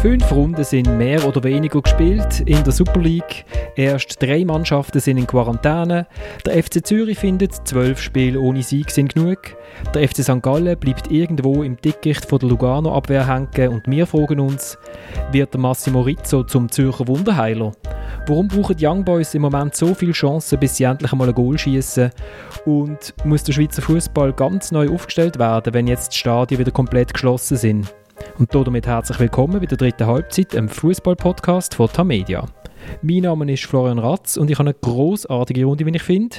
Fünf Runden sind mehr oder weniger gespielt in der Super League. Erst drei Mannschaften sind in Quarantäne. Der FC Zürich findet, zwölf Spiele ohne Sieg sind genug. Der FC St. Gallen bleibt irgendwo im Dickicht von der Lugano-Abwehr hängen und wir fragen uns, wird der Massimo Rizzo zum Zürcher Wunderheiler? Warum brauchen die Young Boys im Moment so viele Chancen, bis sie endlich einmal ein Goal schießen? Und muss der Schweizer Fußball ganz neu aufgestellt werden, wenn jetzt die Stadien wieder komplett geschlossen sind? Und damit herzlich willkommen bei der dritten Halbzeit, einem Fußball-Podcast von Tamedia. Mein Name ist Florian Ratz und ich habe eine großartige Runde, wie ich finde.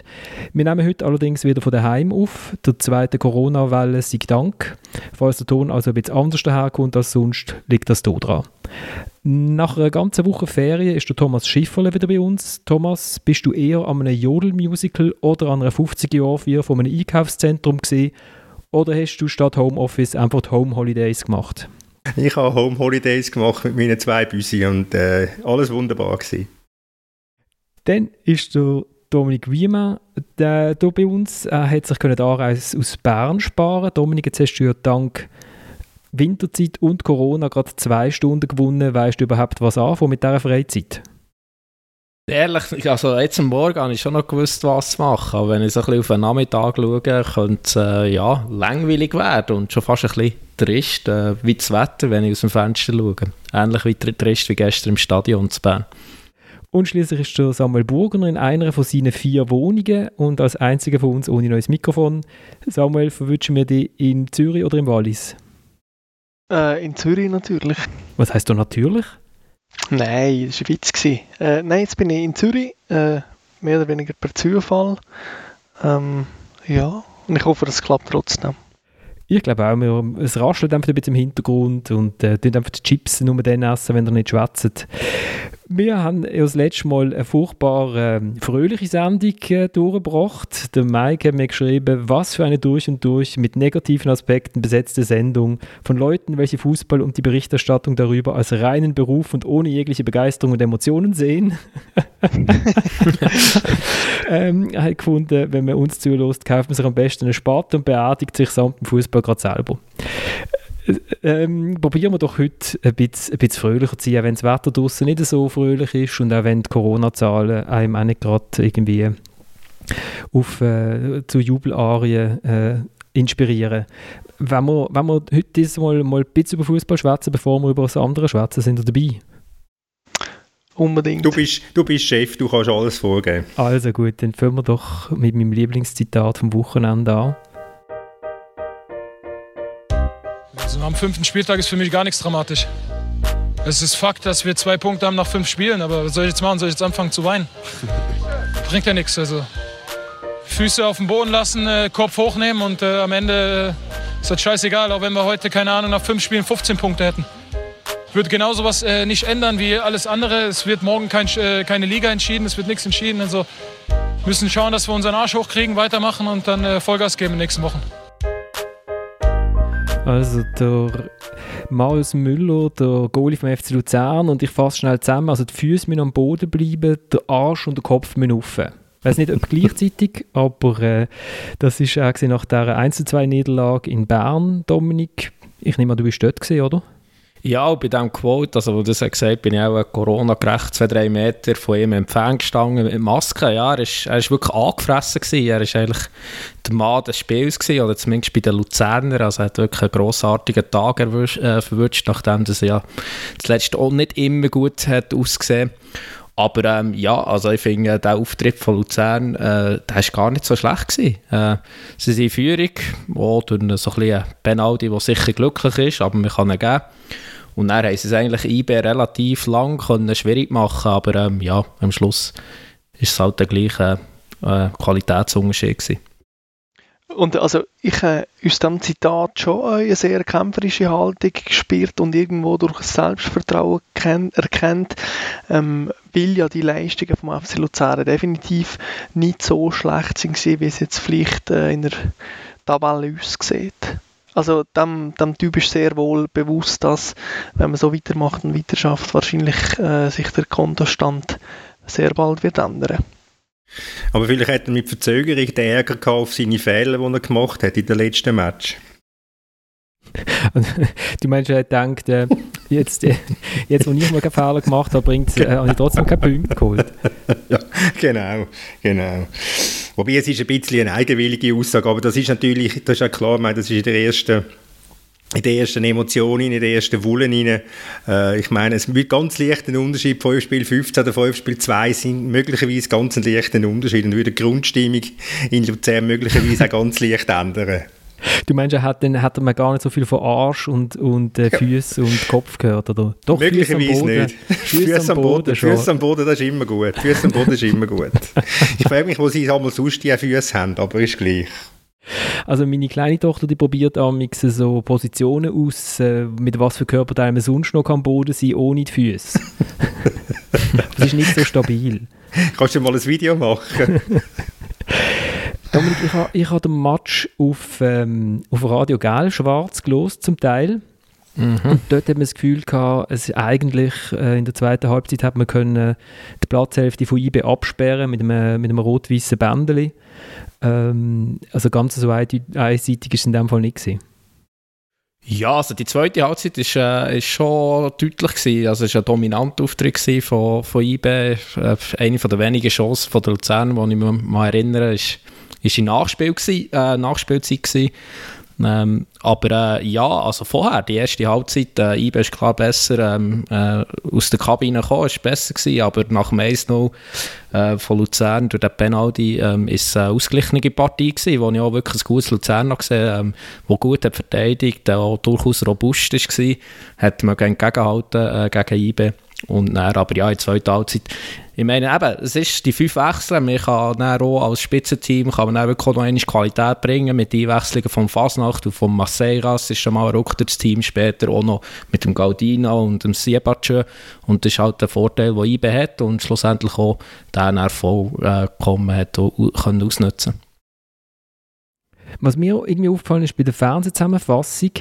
Wir nehmen heute allerdings wieder von daheim auf. Der zweiten Corona-Welle sei Dank. Falls der Ton also ein bisschen anders daherkommt als sonst, liegt das hier dran. Nach einer ganzen Woche Ferien ist der Thomas Schifferle wieder bei uns. Thomas, bist du eher an einem Jodel-Musical oder an einer 50-Jahr-Feier von einem Einkaufszentrum gesehen oder hast du statt Homeoffice einfach Home Holidays gemacht? Ich habe Home Holidays gemacht mit meinen zwei Büsi und äh, alles wunderbar gewesen. Dann ist der Dominik Wiemann der, hier bei uns. Er hat sich die Anreise aus Bern sparen. Dominik, jetzt hast du ja dank Winterzeit und Corona gerade zwei Stunden gewonnen. Weißt du überhaupt, was anfangen mit dieser Freizeit? Ehrlich, also jetzt am Morgen habe ich schon noch gewusst, was zu machen. Aber wenn ich so ein bisschen auf den Nachmittag schaue, könnte es äh, ja, langweilig werden und schon fast ein bisschen trist, äh, wie das Wetter, wenn ich aus dem Fenster schaue. Ähnlich wie trist wie gestern im Stadion zu Bern. Und schließlich ist der Samuel Burgener in einer von seinen vier Wohnungen und als einziger von uns ohne neues Mikrofon. Samuel, verwünschen wir dich in Zürich oder im Wallis? Äh, in Zürich natürlich. Was heißt du natürlich? Nein, das war ein Witz. Äh, nein, jetzt bin ich in Zürich, äh, mehr oder weniger per Zufall. Ähm, ja, und ich hoffe, es klappt trotzdem. Ich glaube auch, wir, es raschelt einfach ein bisschen im Hintergrund und äh, einfach die Chips nur dann essen, wenn ihr nicht schwätzt. Wir haben ja das letzte Mal eine furchtbar äh, fröhliche Sendung äh, durchgebracht. Der Mike hat mir geschrieben, was für eine durch und durch mit negativen Aspekten besetzte Sendung von Leuten, welche Fußball und die Berichterstattung darüber als reinen Beruf und ohne jegliche Begeisterung und Emotionen sehen. ähm, hat gefunden, wenn man uns zulässt, kauft man sich am besten eine Sparte und beerdigt sich samt dem Fußball gerade selber ähm, probieren wir doch heute ein bisschen, ein bisschen fröhlicher zu sein, wenn das Wetter draußen nicht so fröhlich ist und auch wenn die Corona-Zahlen einem auch nicht gerade irgendwie auf, äh, zu Jubelarien äh, inspirieren. Wenn wir, wenn wir heute mal, mal ein bisschen über Fußball schwätzen, bevor wir über das andere schwätzen, sind wir dabei? Unbedingt. Du bist, du bist Chef, du kannst alles vorgeben. Also gut, dann fangen wir doch mit meinem Lieblingszitat vom Wochenende an. Also am fünften Spieltag ist für mich gar nichts dramatisch. Es ist Fakt, dass wir zwei Punkte haben nach fünf Spielen, aber was soll ich jetzt machen? Soll ich jetzt anfangen zu weinen? Bringt ja nichts. Also Füße auf den Boden lassen, äh, Kopf hochnehmen und äh, am Ende äh, ist das scheißegal, auch wenn wir heute, keine Ahnung, nach fünf Spielen 15 Punkte hätten. Wird genauso was äh, nicht ändern wie alles andere. Es wird morgen kein, äh, keine Liga entschieden, es wird nichts entschieden. Also müssen schauen, dass wir unseren Arsch hochkriegen, weitermachen und dann äh, Vollgas geben in den nächsten Wochen. Also der Marius Müller, der Goalie vom FC Luzern und ich fasse schnell zusammen, also die Füße müssen am Boden bleiben, der Arsch und der Kopf müssen offen. Ich weiß nicht, ob gleichzeitig, aber äh, das ist auch nach dieser 1-2-Niederlage in Bern, Dominik. Ich nehme an, du bist dort gesehen, oder? Ja, bei diesem Quote, also wo das gesagt bin ich auch Corona-gerecht, zwei, drei Meter von ihm entfernt gestanden mit Maske. Ja, er ist wirklich angefressen gewesen. Er ist eigentlich der Mann des Spiels gewesen, oder zumindest bei den Luzerner. Also er hat wirklich einen grossartigen Tag erwischt, äh, verwünscht, nachdem das ja zuletzt auch nicht immer gut hat ausgesehen. Aber ähm, ja, also ich finde, der Auftritt von Luzern, äh, der ist gar nicht so schlecht. Äh, sie sind in Führung, auch durch so ein bisschen Penalty, der sicher glücklich ist, aber man kann ihn geben. Und dann haben sie es eigentlich IB relativ lang können schwierig machen aber ähm, ja, am Schluss ist es halt der gleiche äh, Qualitätsunterschied gewesen. Und also ich habe aus diesem Zitat schon eine sehr kämpferische Haltung gespürt und irgendwo durch Selbstvertrauen erkennt, ähm, weil ja die Leistungen vom FC Luzern definitiv nicht so schlecht sind, wie es jetzt vielleicht äh, in der Tabelle aussieht. Also dem, dem Typ ist sehr wohl bewusst, dass wenn man so weitermacht und weiter wahrscheinlich äh, sich der Kontostand sehr bald wird ändern. Aber vielleicht hat er mit Verzögerung den Ärger auf seine Fehler, die er gemacht hat in den letzten Match. du meinst, er denkt, äh, Jetzt, äh, jetzt wo ich mal keinen Fehler gemacht habe, bringt, äh, habe ich trotzdem keinen Punkt geholt. ja, genau, genau. Wobei es ist ein bisschen eine eigenwillige Aussage, aber das ist natürlich, das ist ja klar, ich meine, das ist in der ersten in den ersten Emotionen, in den ersten Wullen rein. Äh, ich meine, es wird ganz leicht ein Unterschied. 5 Spiel 15 oder 5 Spiel 2 sind möglicherweise ganz ein leichter Unterschied und würde die Grundstimmung in Luzern möglicherweise auch ganz leicht ändern. Du meinst, er hat, dann hat man gar nicht so viel von Arsch und, und äh, Füße und Kopf gehört, oder? Doch, Möglicherweise nicht. Füße am Boden, Füße am Boden, das ist immer gut. Füße am Boden ist immer gut. Ich frage mich, wo sie einmal sonst die Füße haben, aber ist gleich. Also meine kleine Tochter, die probiert amix so Positionen aus, äh, mit was für Körperteilen man sonst noch am Boden sein, ohne die Füße. das ist nicht so stabil. Kannst du mal ein Video machen? Dominik, ich habe ich ha den Match auf, ähm, auf Radio Gel schwarz gelost zum Teil. Mhm. Und dort hat man das Gefühl gehabt, es eigentlich äh, in der zweiten Halbzeit hat man können die Platzhälfte von IB absperren mit einem, mit einem rot-weißen Bändeli. Ähm, also ganz so einseitig war es in dem Fall nicht. Ja, also die zweite Halbzeit ist, äh, ist schon deutlich gewesen. Also es war ein dominanter Auftritt von, von IB. Äh, eine der wenigen Chancen von der Luzern, die ich mich mal erinnere, ist, ist in Nachspiel gewesen, äh, Nachspielzeit gewesen. Ähm, aber äh, ja, also vorher, die erste Halbzeit, äh, IB ist klar besser ähm, äh, aus der Kabine gekommen, ist besser gewesen, aber nach dem 1-0 äh, von Luzern durch den Penalty ähm, ist es eine ausgeglichene Partie gewesen, wo ich auch wirklich ein gutes Luzern noch gesehen ähm, wo gut hat verteidigt, der auch durchaus robust war, hat man gegengehalten äh, gegen IB und dann, aber ja, in der zweiten Halbzeit ich meine, eben, es ist die fünf Wechsel. Man kann dann auch als Spitzenteam kann man dann noch eine Qualität bringen mit Einwechslungen vom Fasnacht und vom Maceiras. ist schon mal ein das Team später auch noch mit dem Gaudino und dem Siebatschö. Und das ist halt der Vorteil, den IBE hat und schlussendlich auch den Erfolg äh, hat und können ausnutzen was mir irgendwie aufgefallen ist bei der Fernsehzusammenfassung,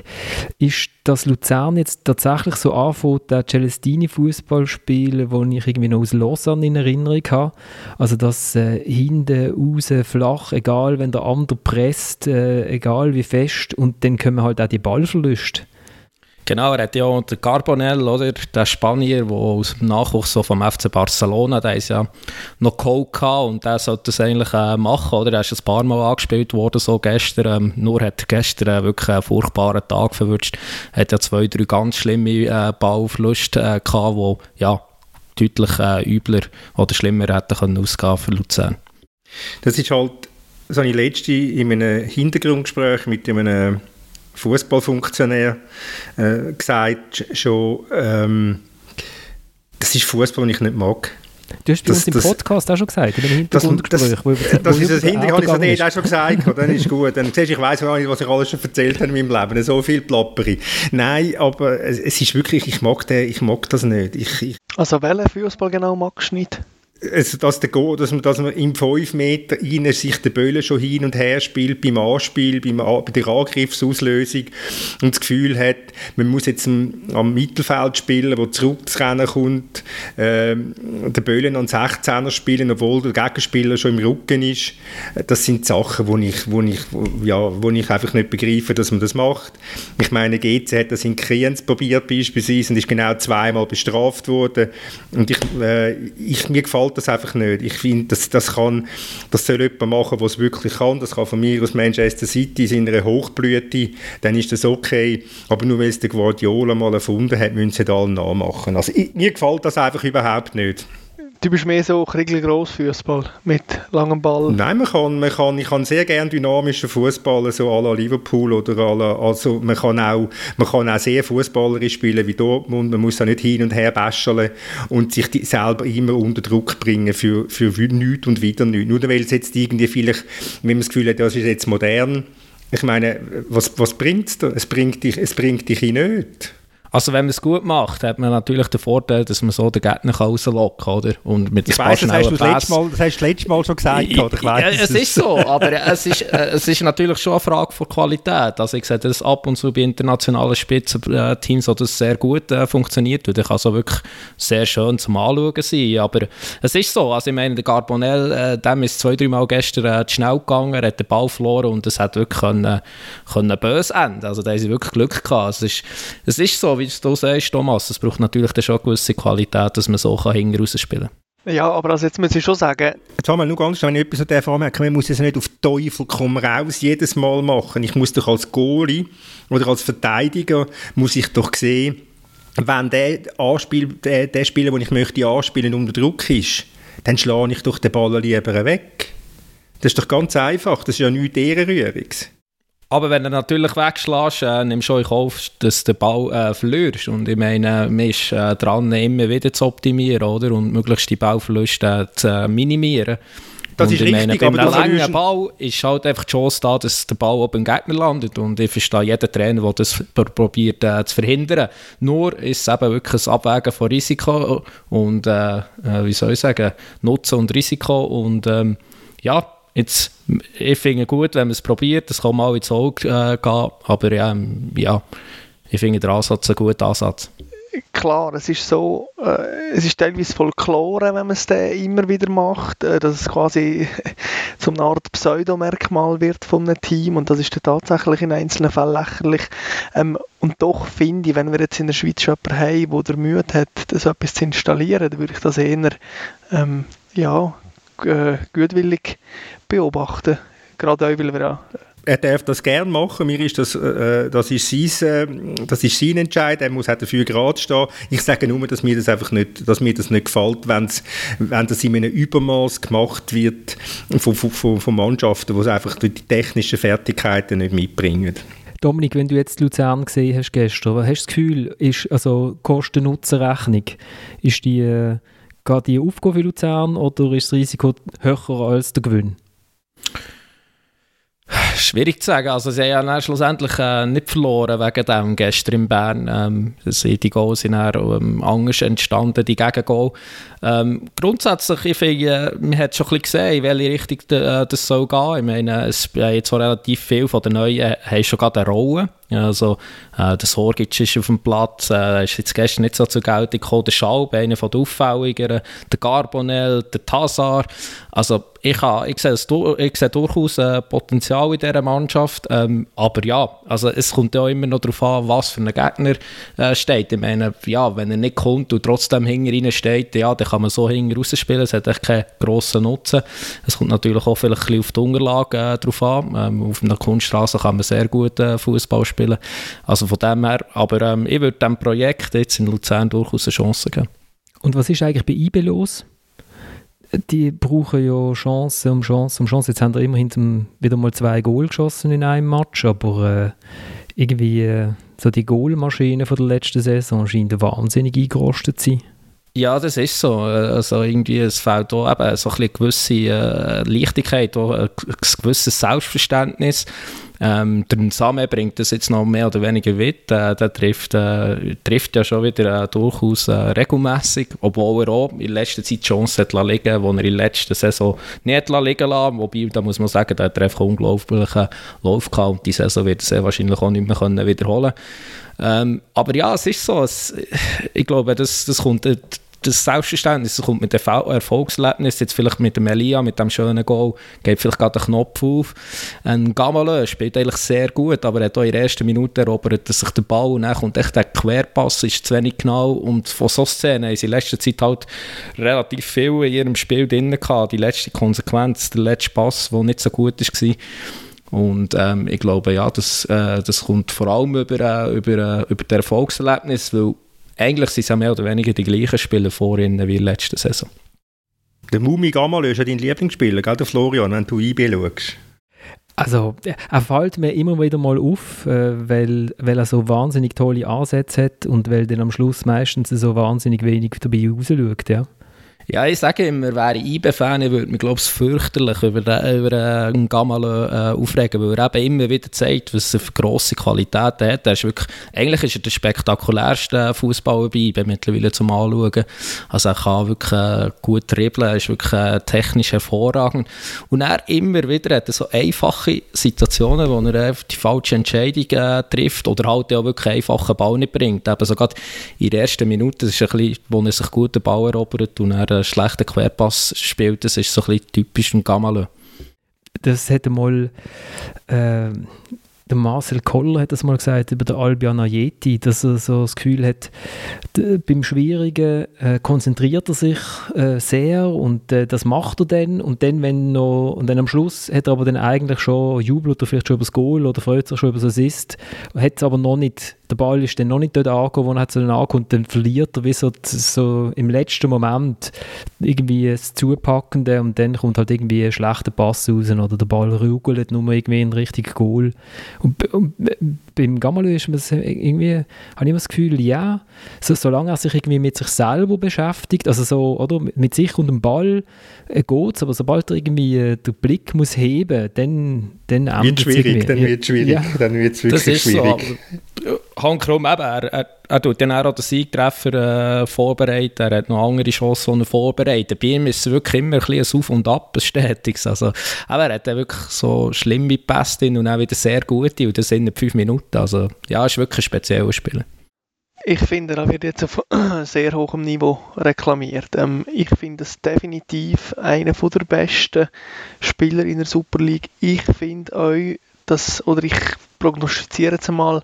ist, dass Luzern jetzt tatsächlich so anfängt, den Celestini-Fußball spielen, den ich irgendwie noch aus Lausanne in Erinnerung habe. Also das äh, hinten raus flach, egal wenn der andere presst, äh, egal wie fest, und dann können halt auch die Ballverluste. Genau, er hat ja den Carbonell, oder, der Spanier, der aus dem Nachwuchs so vom FC Barcelona, der ist ja noch geholt und der sollte das eigentlich äh, machen, oder? Er ist ein paar Mal angespielt worden, so gestern, ähm, nur hat er gestern äh, wirklich einen furchtbaren Tag verwünscht, hat ja zwei, drei ganz schlimme äh, Ballverluste äh, gehabt, die ja, deutlich äh, übler oder schlimmer hätten können ausgehen für Luzern. Das ist halt, habe ich letzte in einem Hintergrundgespräch mit einem Fußballfunktionär äh, gesagt, schon, ähm, das ist Fußball, den ich nicht mag. Du hast bei das, uns im Podcast auch schon gesagt, in dem Hintergrundgespräch. Das, das, das ist das Hintergrund, habe ich auch schon gesagt. dann ist gut. Dann siehst ich weiss was ich alles schon erzählt habe in meinem Leben. So viel Plapperi. Nein, aber es, es ist wirklich, ich mag, den, ich mag das nicht. Ich, ich also welchen Fußball genau magst du nicht? Also dass, der Go, dass, man, dass man im 5 Meter rein sich der Böller schon hin und her spielt beim Anspiel, beim, bei der Angriffsauslösung und das Gefühl hat, man muss jetzt am, Mittelfeld spielen, wo zurückzurennen kommt, äh, der Böller an 16er spielen, obwohl der Gegenspieler schon im Rücken ist. Das sind Sachen, wo ich, wo ich, wo, ja, wo ich einfach nicht begreife, dass man das macht. Ich meine, GC hat das in Kriens probiert beispielsweise und ist genau zweimal bestraft worden und ich, äh, ich mir gefällt gefällt das einfach nicht. Ich finde, das, das, kann, das soll jemand machen, der es wirklich kann. Das kann von mir aus Manchester City in einer Hochblüte, dann ist das okay. Aber nur weil es der Guardiola mal erfunden hat, müssen sie das alle nachmachen. Also ich, mir gefällt das einfach überhaupt nicht. Du bist mehr so ein Grossfußball mit langem Ball. Nein, man kann, man kann, ich kann sehr gerne dynamischen Fußball so à la Liverpool oder à la, also man kann auch, man kann auch sehr fußballerisch spielen wie Dortmund. Man muss da nicht hin und her bäscheln und sich die, selber immer unter Druck bringen für, für nichts und wieder nichts. Nur weil es jetzt irgendwie vielleicht, wenn man das Gefühl hat, das ist jetzt modern. Ich meine, was, was bringt es da? Es bringt dich, es bringt dich nicht. Also wenn man es gut macht, hat man natürlich den Vorteil, dass man so den Gegner rauslocken kann, oder? Und mit ich weiss, das hast, du das, letzte Mal, das hast du letztes Mal schon gesagt, oder? Ich weiss, es ist so, aber es ist, äh, es ist natürlich schon eine Frage von Qualität. Also ich sehe das ab und zu bei internationalen Spitzenteams, wo das sehr gut äh, funktioniert und ich kann so wirklich sehr schön zum Anschauen sein, aber es ist so, also ich meine, der Carbonell, äh, dem ist zwei, drei Mal gestern äh, zu schnell gegangen, er hat den Ball verloren und es hat wirklich können, können böse enden. Also da haben sie wirklich Glück gehabt. Es ist, es ist so, wie du sagst, Thomas, es braucht natürlich dann schon eine gewisse Qualität, dass man so kann hinten rausspielen kann. Ja, aber also jetzt muss ich schon sagen... Jetzt haben wir nur ganz schnell, wenn ich etwas davon anmerke, man muss es nicht auf Teufel komm raus jedes Mal machen. Ich muss doch als Goalie oder als Verteidiger, muss ich doch sehen, wenn der, Anspiel, der, der Spieler, den ich möchte anspielen, unter Druck ist, dann schlage ich doch den Ball lieber weg. Das ist doch ganz einfach, das ist ja nichts Ehrenrühriges. Aber wenn du natürlich wegschlägst, äh, nimmst du euch auf, dass du den Ball äh, verlierst. Und ich meine, man ist äh, dran, immer wieder zu optimieren oder? und möglichst die Ballverluste äh, zu minimieren. Das und ist ich richtig, meine, aber bei einem langen Ball ist halt einfach die Chance da, dass der Ball oben im Gegner landet. Und ich verstehe jeden Trainer, der das probiert äh, zu verhindern. Nur ist es eben wirklich ein Abwägen von Risiko und, äh, äh, wie soll ich sagen, Nutzen und Risiko. Und ähm, ja, Jetzt, ich finde es gut, wenn man es probiert, das kann mal ins Auge äh, gehen, aber ähm, ja, ich finde den Ansatz ein guter Ansatz. Klar, es ist so, äh, es ist teilweise Folklore, wenn man es dann immer wieder macht, äh, dass es quasi zum eine Art Pseudomerkmal wird von einem Team und das ist dann tatsächlich in einzelnen Fällen lächerlich. Ähm, und doch finde ich, wenn wir jetzt in der Schweiz schon jemanden haben, der Mühe hat, das etwas zu installieren, dann würde ich das eher ähm, ja, äh, gutwillig beobachten. Gerade auch, weil wir ja er darf das gerne machen. Mir ist das, äh, das, ist sein, äh, das ist sein Entscheid. Er muss auch dafür gerade stehen. Ich sage nur, dass mir das einfach nicht, dass mir das nicht gefällt, wenn's, wenn das in einem Übermaß gemacht wird von, von, von Mannschaften, die einfach die technischen Fertigkeiten nicht mitbringen. Dominik, wenn du jetzt Luzern gesehen hast gestern, was hast du das Gefühl, ist also Kosten-Nutzen-Rechnung, ist die äh, Geht die Aufgabe für Luzern oder ist das Risiko höher als der Gewinn? Schwierig zu sagen. Also sie haben ja schlussendlich äh, nicht verloren wegen dem gestern in Bern. Ähm, die Goals sind dann ähm, anders entstanden, die Gegengol. Ähm, grundsätzlich, ich finde, man hat schon ein bisschen gesehen, in welche Richtung äh, das soll gehen. Ich meine, es äh, jetzt relativ viel von den Neuen haben schon gerade eine Rolle. Also, äh, der Sorgic ist auf dem Platz, äh, ist jetzt gestern nicht so zur Geltung gekommen. Der Schaub, einer von den Auffälligeren, der Carbonell, der Tazar. Also, ich, habe, ich, sehe, ich sehe durchaus äh, Potenzial in dieser Mannschaft. Ähm, aber ja, also es kommt ja immer noch darauf an, was für ein Gegner äh, steht. Ich meine, ja, wenn er nicht kommt und trotzdem hinter ihnen steht, ja, dann kann man so hinten rausspielen. Es hat echt keinen grossen Nutzen. Es kommt natürlich auch vielleicht ein bisschen auf die Unterlage äh, drauf an. Ähm, auf einer Kunststraße kann man sehr gut äh, Fußball spielen. Also von dem her, aber ähm, ich würde diesem Projekt jetzt in Luzern durchaus eine Chance geben. Und was ist eigentlich bei IB los? Die brauchen ja Chance um Chance um Chance. Jetzt haben wir immerhin wieder mal zwei Goal geschossen in einem Match, aber äh, irgendwie äh, so die Goalmaschine von der letzten Saison scheint wahnsinnig eingerostet zu sein. Ja, das ist so. Also irgendwie, es fehlt auch eben so ein bisschen gewisse äh, Leichtigkeit, auch ein gewisses Selbstverständnis. Ähm, der Same bringt das jetzt noch mehr oder weniger mit. Äh, der trifft, äh, trifft ja schon wieder äh, durchaus äh, regelmäßig, obwohl er auch in letzter Zeit Chancen hat liegen wo er in der letzten Saison nicht liegen lassen. Wobei, da muss man sagen, der hat einfach unglaublichen Lauf gehabt und die Saison wird er wahrscheinlich auch nicht mehr können wiederholen ähm, aber ja, es ist so. Es, ich glaube, das, das kommt das Selbstverständnis das kommt mit dem Erfolgserlebnis, jetzt vielleicht mit dem Elia, mit dem schönen Goal, geht vielleicht gerade der Knopf auf. Ein Gamalö spielt eigentlich sehr gut, aber er hat auch in der ersten Minute erobert, dass sich der Ball und dann kommt echt der Querpass, ist zu wenig genau und von so Szenen haben sie in letzter Zeit halt relativ viel in ihrem Spiel drin gehabt. Die letzte Konsequenz, der letzte Pass, der nicht so gut war. Und ähm, ich glaube, ja, das, äh, das kommt vor allem über, äh, über, äh, über das Erfolgserlebnis, weil eigentlich sind es ja mehr oder weniger die gleichen Spieler vor ihnen wie letzte Saison. Der Mumi Gamalö ist ja dein Lieblingsspieler, gell, der Florian, wenn du IB schaust. Also, er fällt mir immer wieder mal auf, äh, weil, weil er so wahnsinnig tolle Ansätze hat und weil dann am Schluss meistens so wahnsinnig wenig dabei rausschaut, ja. Ja, ich sage immer, wäre ich IB-Fan, ich würde mich, glaube ich, fürchterlich über, den, über einen Gamal äh, aufregen, weil er eben immer wieder zeigt, was er für grosse Qualität hat. Er ist wirklich, eigentlich ist er der spektakulärste Fußballer bei IB mittlerweile zum Anschauen. Also er kann wirklich äh, gut dribbeln, er ist wirklich äh, technisch hervorragend. Und er immer wieder hat so einfache Situationen, wo er die falsche Entscheidung äh, trifft oder halt auch wirklich einfachen Ball nicht bringt. Eben sogar in der ersten Minute, das ist ein bisschen, wo er sich gut den Ball erobert und er einen schlechten Querpass spielt, das ist so ein bisschen typisch ein Gamalö. Das hätte mal äh, der Marcel Koller hat das mal gesagt über den Albion Ayeti, dass er so das Gefühl hat, beim Schwierigen äh, konzentriert er sich äh, sehr und äh, das macht er dann und dann, wenn noch, und dann am Schluss hat er aber dann eigentlich schon jubelt oder vielleicht schon über das Goal oder freut sich schon über das Assist, hat es aber noch nicht der Ball ist dann noch nicht dort angekommen, wo er dann ankommt, dann verliert er wie so, so im letzten Moment irgendwie das Zupackende und dann kommt halt irgendwie ein schlechter Pass raus oder der Ball rügelt nur irgendwie in Richtung Goal. Und, und beim Gamalö ist man irgendwie, habe ich immer das Gefühl, ja, so, solange er sich irgendwie mit sich selber beschäftigt, also so, oder, mit sich und dem Ball äh, geht es, aber sobald er irgendwie äh, den Blick muss heben, dann, dann wird es schwierig, dann wird es schwierig, ja. dann wird es wirklich schwierig. So, Hank Krumm, eben, er, er, er tut dann auch den Siegtreffer äh, vorbereiten, er hat noch andere Chancen, die er vorbereitet. Bei ihm ist es wirklich immer ein, bisschen ein Auf und Ab, ein stetiges. Also, aber er hat wirklich so schlimme Pässe und auch wieder sehr gute und das in fünf Minuten. Also ja, ist wirklich ein spezieller Spieler. Ich finde, er wird jetzt auf sehr hohem Niveau reklamiert. Ähm, ich finde es definitiv einer der besten Spieler in der Super League. Ich finde euch, dass, oder ich prognostiziere jetzt mal,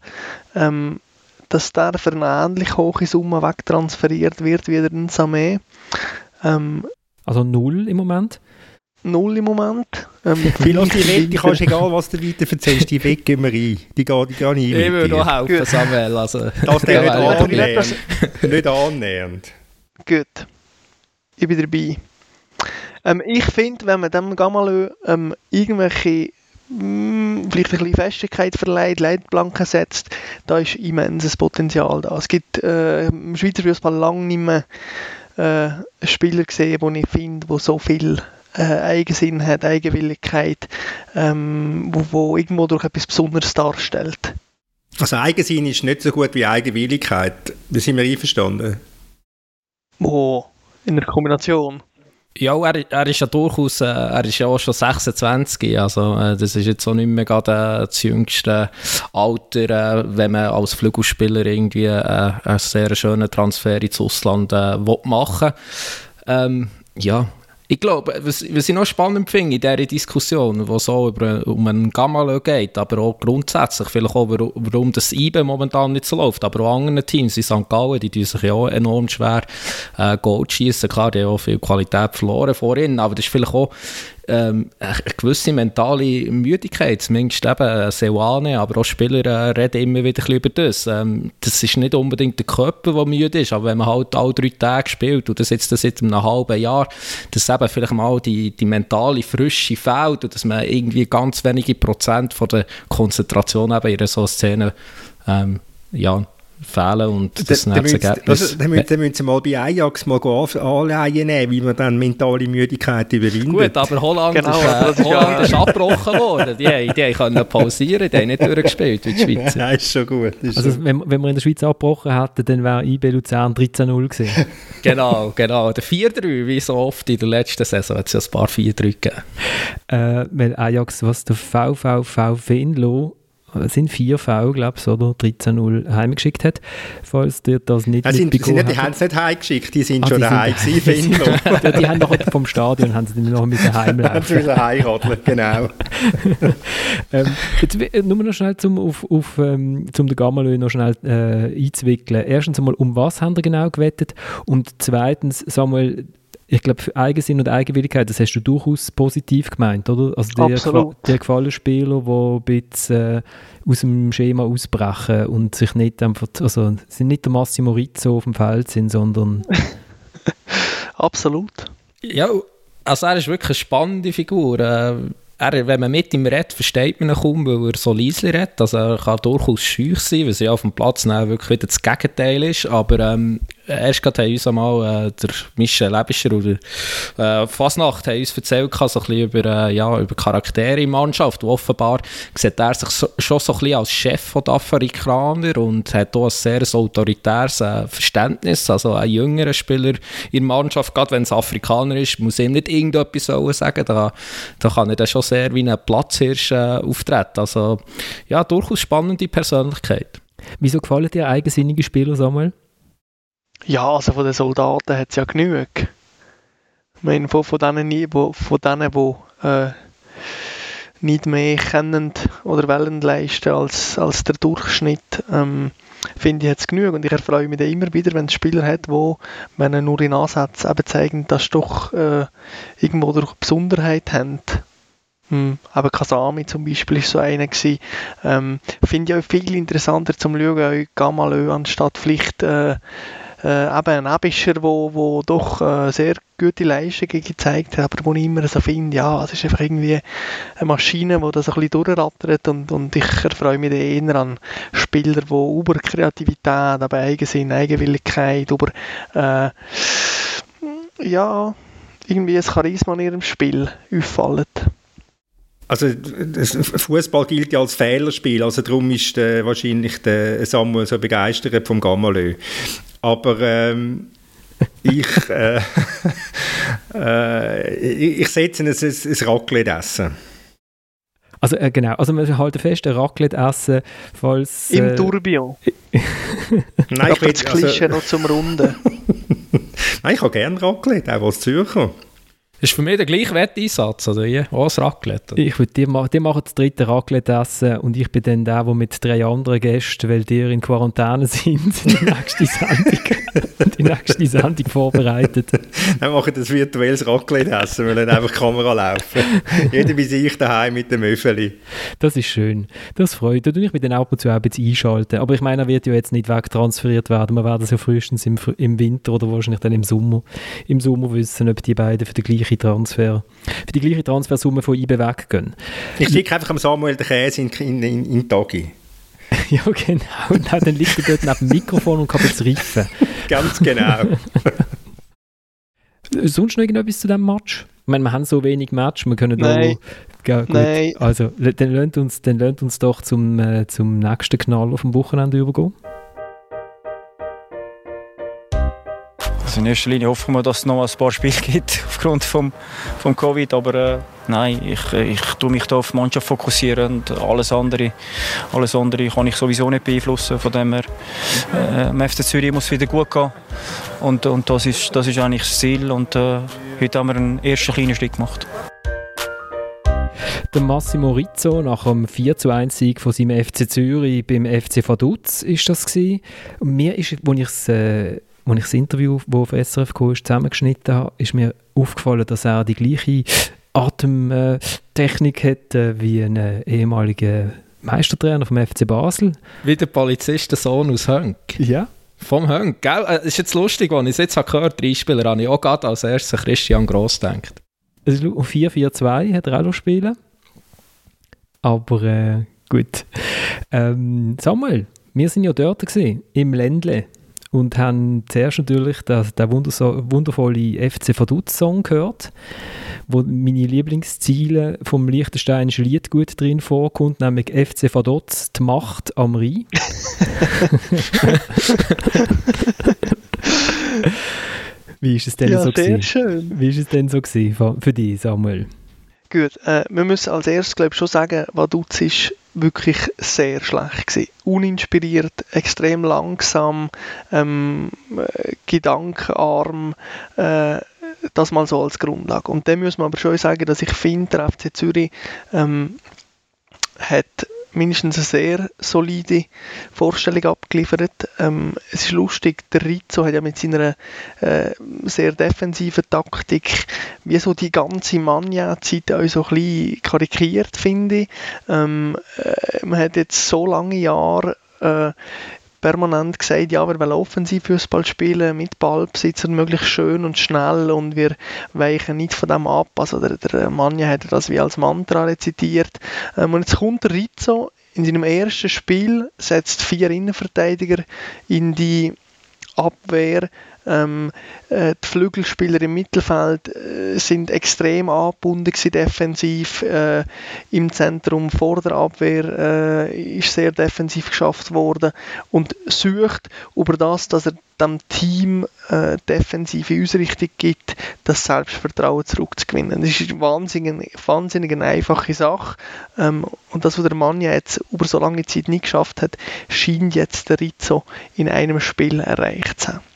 ähm, dass der für eine ähnlich hohe Summe wegtransferiert wird wie der Samé. Ähm, also null im Moment? Null im Moment. Ähm, Vielleicht die Wette, kannst egal was du weiter erzählst, die Weg gehen wir rein. Die gehen, die gehen rein. Ich würde noch helfen. Samuel. Also, das der nicht annähernd. nicht annähernd. Gut. Ich bin dabei. Ähm, ich finde, wenn man dem Gamalö ähm, irgendwelche mh, hm, vielleicht ein bisschen Festigkeit verleiht, Leitplanken setzt, da ist immenses Potenzial da. Es gibt äh, im Schweizer Fußball lange nicht mehr äh, Spieler gesehen, den ich finde, der so viel äh, Eigensinn hat, Eigenwilligkeit, ähm, wo, wo irgendwo durch etwas Besonderes darstellt. Also Eigensinn ist nicht so gut wie Eigenwilligkeit. Da sind wir einverstanden. Wo? In der Kombination? Ja, er, er ist ja durchaus, äh, er ist ja auch schon 26, also äh, das ist jetzt auch nicht mehr gerade äh, das jüngste Alter, äh, wenn man als Flügelspieler irgendwie äh, einen sehr schönen Transfer ins Ausland äh, machen will. Ähm, ja, ich glaube, was, was ich noch spannend finde in dieser Diskussion, es auch über, um einen Gamalö geht, aber auch grundsätzlich, vielleicht auch, warum das IBE momentan nicht so läuft, aber auch andere Teams in St. Gallen, die tun sich ja auch enorm schwer äh, Gold schießen. Klar, die haben auch viel Qualität verloren vorhin, aber das ist vielleicht auch ähm, eine gewisse mentale Müdigkeit, zumindest eben Seoane, aber auch Spieler äh, reden immer wieder über das. Ähm, das ist nicht unbedingt der Körper, der müde ist, aber wenn man halt alle drei Tage spielt und das jetzt das seit einem halben Jahr, dass eben vielleicht mal die, die mentale Frische fehlt und dass man irgendwie ganz wenige Prozent von der Konzentration eben in so Szene ähm, ja, fehlen und das da, Ergebnis... Dann müssen, müssen sie mal bei Ajax mal anleihen nehmen, wie man dann mentale Müdigkeit überwindet. Gut, aber Holland, genau, ist, äh, Holland ist abgebrochen worden. Die, die, können pausieren, die haben nicht durchgespielt wie die Schweiz. Ja, ist schon gut. Ist also wenn, wenn wir in der Schweiz abgebrochen hätten, dann wäre IB Luzern 13-0 gewesen. genau, genau. Der 4-3, wie so oft in der letzten Saison, hat es ja ein paar 4-3 gegeben. Äh, weil Ajax, was der VVV Venlo sind vier V, glaube ich, oder 13-0 heimgeschickt hat, falls dir das nicht also sind, sind nicht, Die haben es nicht heimgeschickt, die sind ah, schon daheim gewesen, ja, Die haben noch vom Stadion haben sie noch mit heimlaufen. haben sie müssen heiraten, genau. ähm, jetzt, nur noch schnell zum, auf, auf, ähm, zum den Gamalö noch schnell äh, einzuwickeln. Erstens einmal, um was haben sie genau gewettet? Und zweitens, Samuel, ich glaube, für Eigensinn und Eigenwilligkeit, das hast du durchaus positiv gemeint, oder? Also der, Absolut. der gefallene Spieler, die ein bisschen äh, aus dem Schema ausbrechen und sich nicht einfach, also sind nicht der Massimo Rizzo auf dem Feld sind, sondern... Absolut. Ja, also er ist wirklich eine spannende Figur. Äh, er, wenn man mit ihm redet, versteht man ihn kaum, weil er so leise redet. Also er kann durchaus schüch sein, weil sie auf dem Platz wirklich wieder das Gegenteil ist. Aber ähm, erst gerade haben uns einmal äh, der Michel Lebischer oder äh, Fasnacht haben uns erzählt, so ein bisschen über, äh, ja, über Charaktere in Mannschaft. Und offenbar sieht er sich so, schon so ein bisschen als Chef der Afrikaner und hat auch ein sehr autoritäres äh, Verständnis. Also ein jüngerer Spieler in der Mannschaft, gerade wenn es Afrikaner ist, muss ihm nicht irgendetwas sagen. Da, da kann er dann schon sehr wie ein Platzhirsch äh, auftreten. Also ja, durchaus spannende Persönlichkeit. Wieso gefallen dir eigensinnige Spieler, Samuel? Ja, also von den Soldaten hat es ja genug. Ich meine, von, von denen, wo, von denen, die äh, nicht mehr kennen oder wollen leisten als, als der Durchschnitt. Ähm, finde ich jetzt genug und ich erfreue mich dann immer wieder, wenn es Spieler hat, wo, wenn er nur in Ansätzen eben zeigen, dass sie doch äh, irgendwo durch Besonderheit haben. Hm, aber Kasami zum Beispiel ist so einer. Ähm, finde ich auch viel interessanter zum Schauen, Gamalö, anstatt vielleicht äh, äh, eben ein Abischer, wo, wo doch äh, sehr gute Leistungen gezeigt hat, aber wo ich immer so finde, ja, es ist einfach irgendwie eine Maschine, die das ein bisschen durchrattert und, und ich erfreue mich eher an Spieler, die über Kreativität, aber Eigensinn, Eigenwilligkeit, über äh, ja, irgendwie ein Charisma in ihrem Spiel auffallen. Also Fußball gilt ja als Fehlerspiel, also darum ist äh, wahrscheinlich der Samuel so begeistert vom Gamalö. Aber ähm, ich, äh, äh, ich setze ein, ein, ein Raclette essen. Also äh, genau, also wir halten fest, ein Raclette essen, falls... Im äh, Tourbillon. Nein, ich will... das Klischee also, noch zum Runden. Nein, ich habe gerne Raclette, auch als Zürcher. Ist für mich der gleiche Wetteinsatz, oder wie? Auch das Raclette. Ich würde die, die machen das dritte Raclette essen und ich bin dann der, der mit drei anderen Gästen, weil die in Quarantäne sind, die nächste Sendung, die nächste Sendung vorbereitet. Dann machen das virtuelles Raclette essen, weil dann einfach die Kamera laufen. Jeder bei sich daheim mit dem Öffeli. Das ist schön. Das freut mich. Und ich bin dann ab und zu auch ein bisschen einschalten. Aber ich meine, er wird ja jetzt nicht wegtransferiert werden. Wir werden es ja frühestens im, im Winter oder wahrscheinlich dann im Sommer, im Sommer wissen, ob die beiden für gleichen gleiche Transfer, für die gleiche Transfersumme von IB weggehen. Ich schicke einfach am Samuel den Käse in, in, in, in Tagi. ja, genau. Und dann liegt er dort neben dem Mikrofon und kann jetzt riffen. Ganz genau. Sonst noch irgendetwas zu diesem Match? Ich meine, wir haben so wenig Match, wir können Nein. da... Ja, Nein. Also, dann lernt uns, dann lernt uns doch zum, äh, zum nächsten Knall auf dem Wochenende übergehen. Also in erster Linie hoffen wir, dass es noch ein paar Spiele gibt aufgrund vom, vom Covid, aber äh, nein, ich, ich tue mich da auf die Mannschaft fokussieren und alles andere, alles andere kann ich sowieso nicht beeinflussen, von dem her äh, im FC Zürich muss wieder gut gehen und, und das, ist, das ist eigentlich das Ziel und äh, heute haben wir einen ersten kleinen Schritt gemacht. Der Massimo Rizzo nach dem 4 zu 1 Sieg von seinem FC Zürich beim FC Vaduz ist das gewesen. Und mir ist, als ich es äh, als ich das Interview, das auf SRF kam, zusammengeschnitten habe, ist mir aufgefallen, dass er die gleiche Atemtechnik hat äh, wie ein ehemaliger Meistertrainer vom FC Basel. Wie der Polizistensohn aus Hönk. Ja. Vom Hönk, gell? Das äh, ist jetzt lustig, als ich es jetzt gehört habe, drei Spieler, habe ich auch gerade als erstes Christian Gross gedacht. Also, 4-4-2 hat er auch noch spielen. Aber äh, gut. Ähm, Samuel, wir sind ja dort gewesen, im Ländle und haben zuerst natürlich den, den wundervollen FC Vaduz-Song gehört, wo meine Lieblingsziele vom Liechtensteinischen Lied gut drin vorkommt, nämlich FC Vaduz, die Macht am Rhein. Wie ist es denn ja, so gewesen? schön. Wie ist es denn so gewesen für dich, Samuel? Gut, äh, wir müssen als erstes glaube ich schon sagen, Vaduz ist wirklich sehr schlecht gewesen. Uninspiriert, extrem langsam, ähm, äh, gedankenarm, äh, das mal so als Grundlage. Und dann muss man aber schon sagen, dass ich finde, der FC Zürich ähm, hat mindestens eine sehr solide Vorstellung abgeliefert. Ähm, es ist lustig, der Rizzo hat ja mit seiner äh, sehr defensiven Taktik wie so die ganze Manja-Zeit auch so ein bisschen karikiert, finde ich. Ähm, äh, man hat jetzt so lange Jahre äh, permanent gesagt, ja, wir wollen Offensivfußball spielen, mit Ballbesitz und möglichst schön und schnell und wir weichen nicht von dem ab. Also der, der Manja hat das wie als Mantra rezitiert. Ähm, und jetzt kommt der Rizzo in seinem ersten Spiel, setzt vier Innenverteidiger in die Abwehr ähm, äh, die Flügelspieler im Mittelfeld äh, sind extrem angebunden defensiv. Äh, Im Zentrum vor der Abwehr äh, ist sehr defensiv geschafft worden und sucht über das, dass er dem Team äh, defensive Ausrichtung gibt, das Selbstvertrauen zurückzugewinnen. Das ist eine wahnsinnig, wahnsinnig eine einfache Sache. Ähm, und das, was der Mann jetzt über so lange Zeit nicht geschafft hat, scheint jetzt der Rizzo in einem Spiel erreicht zu haben.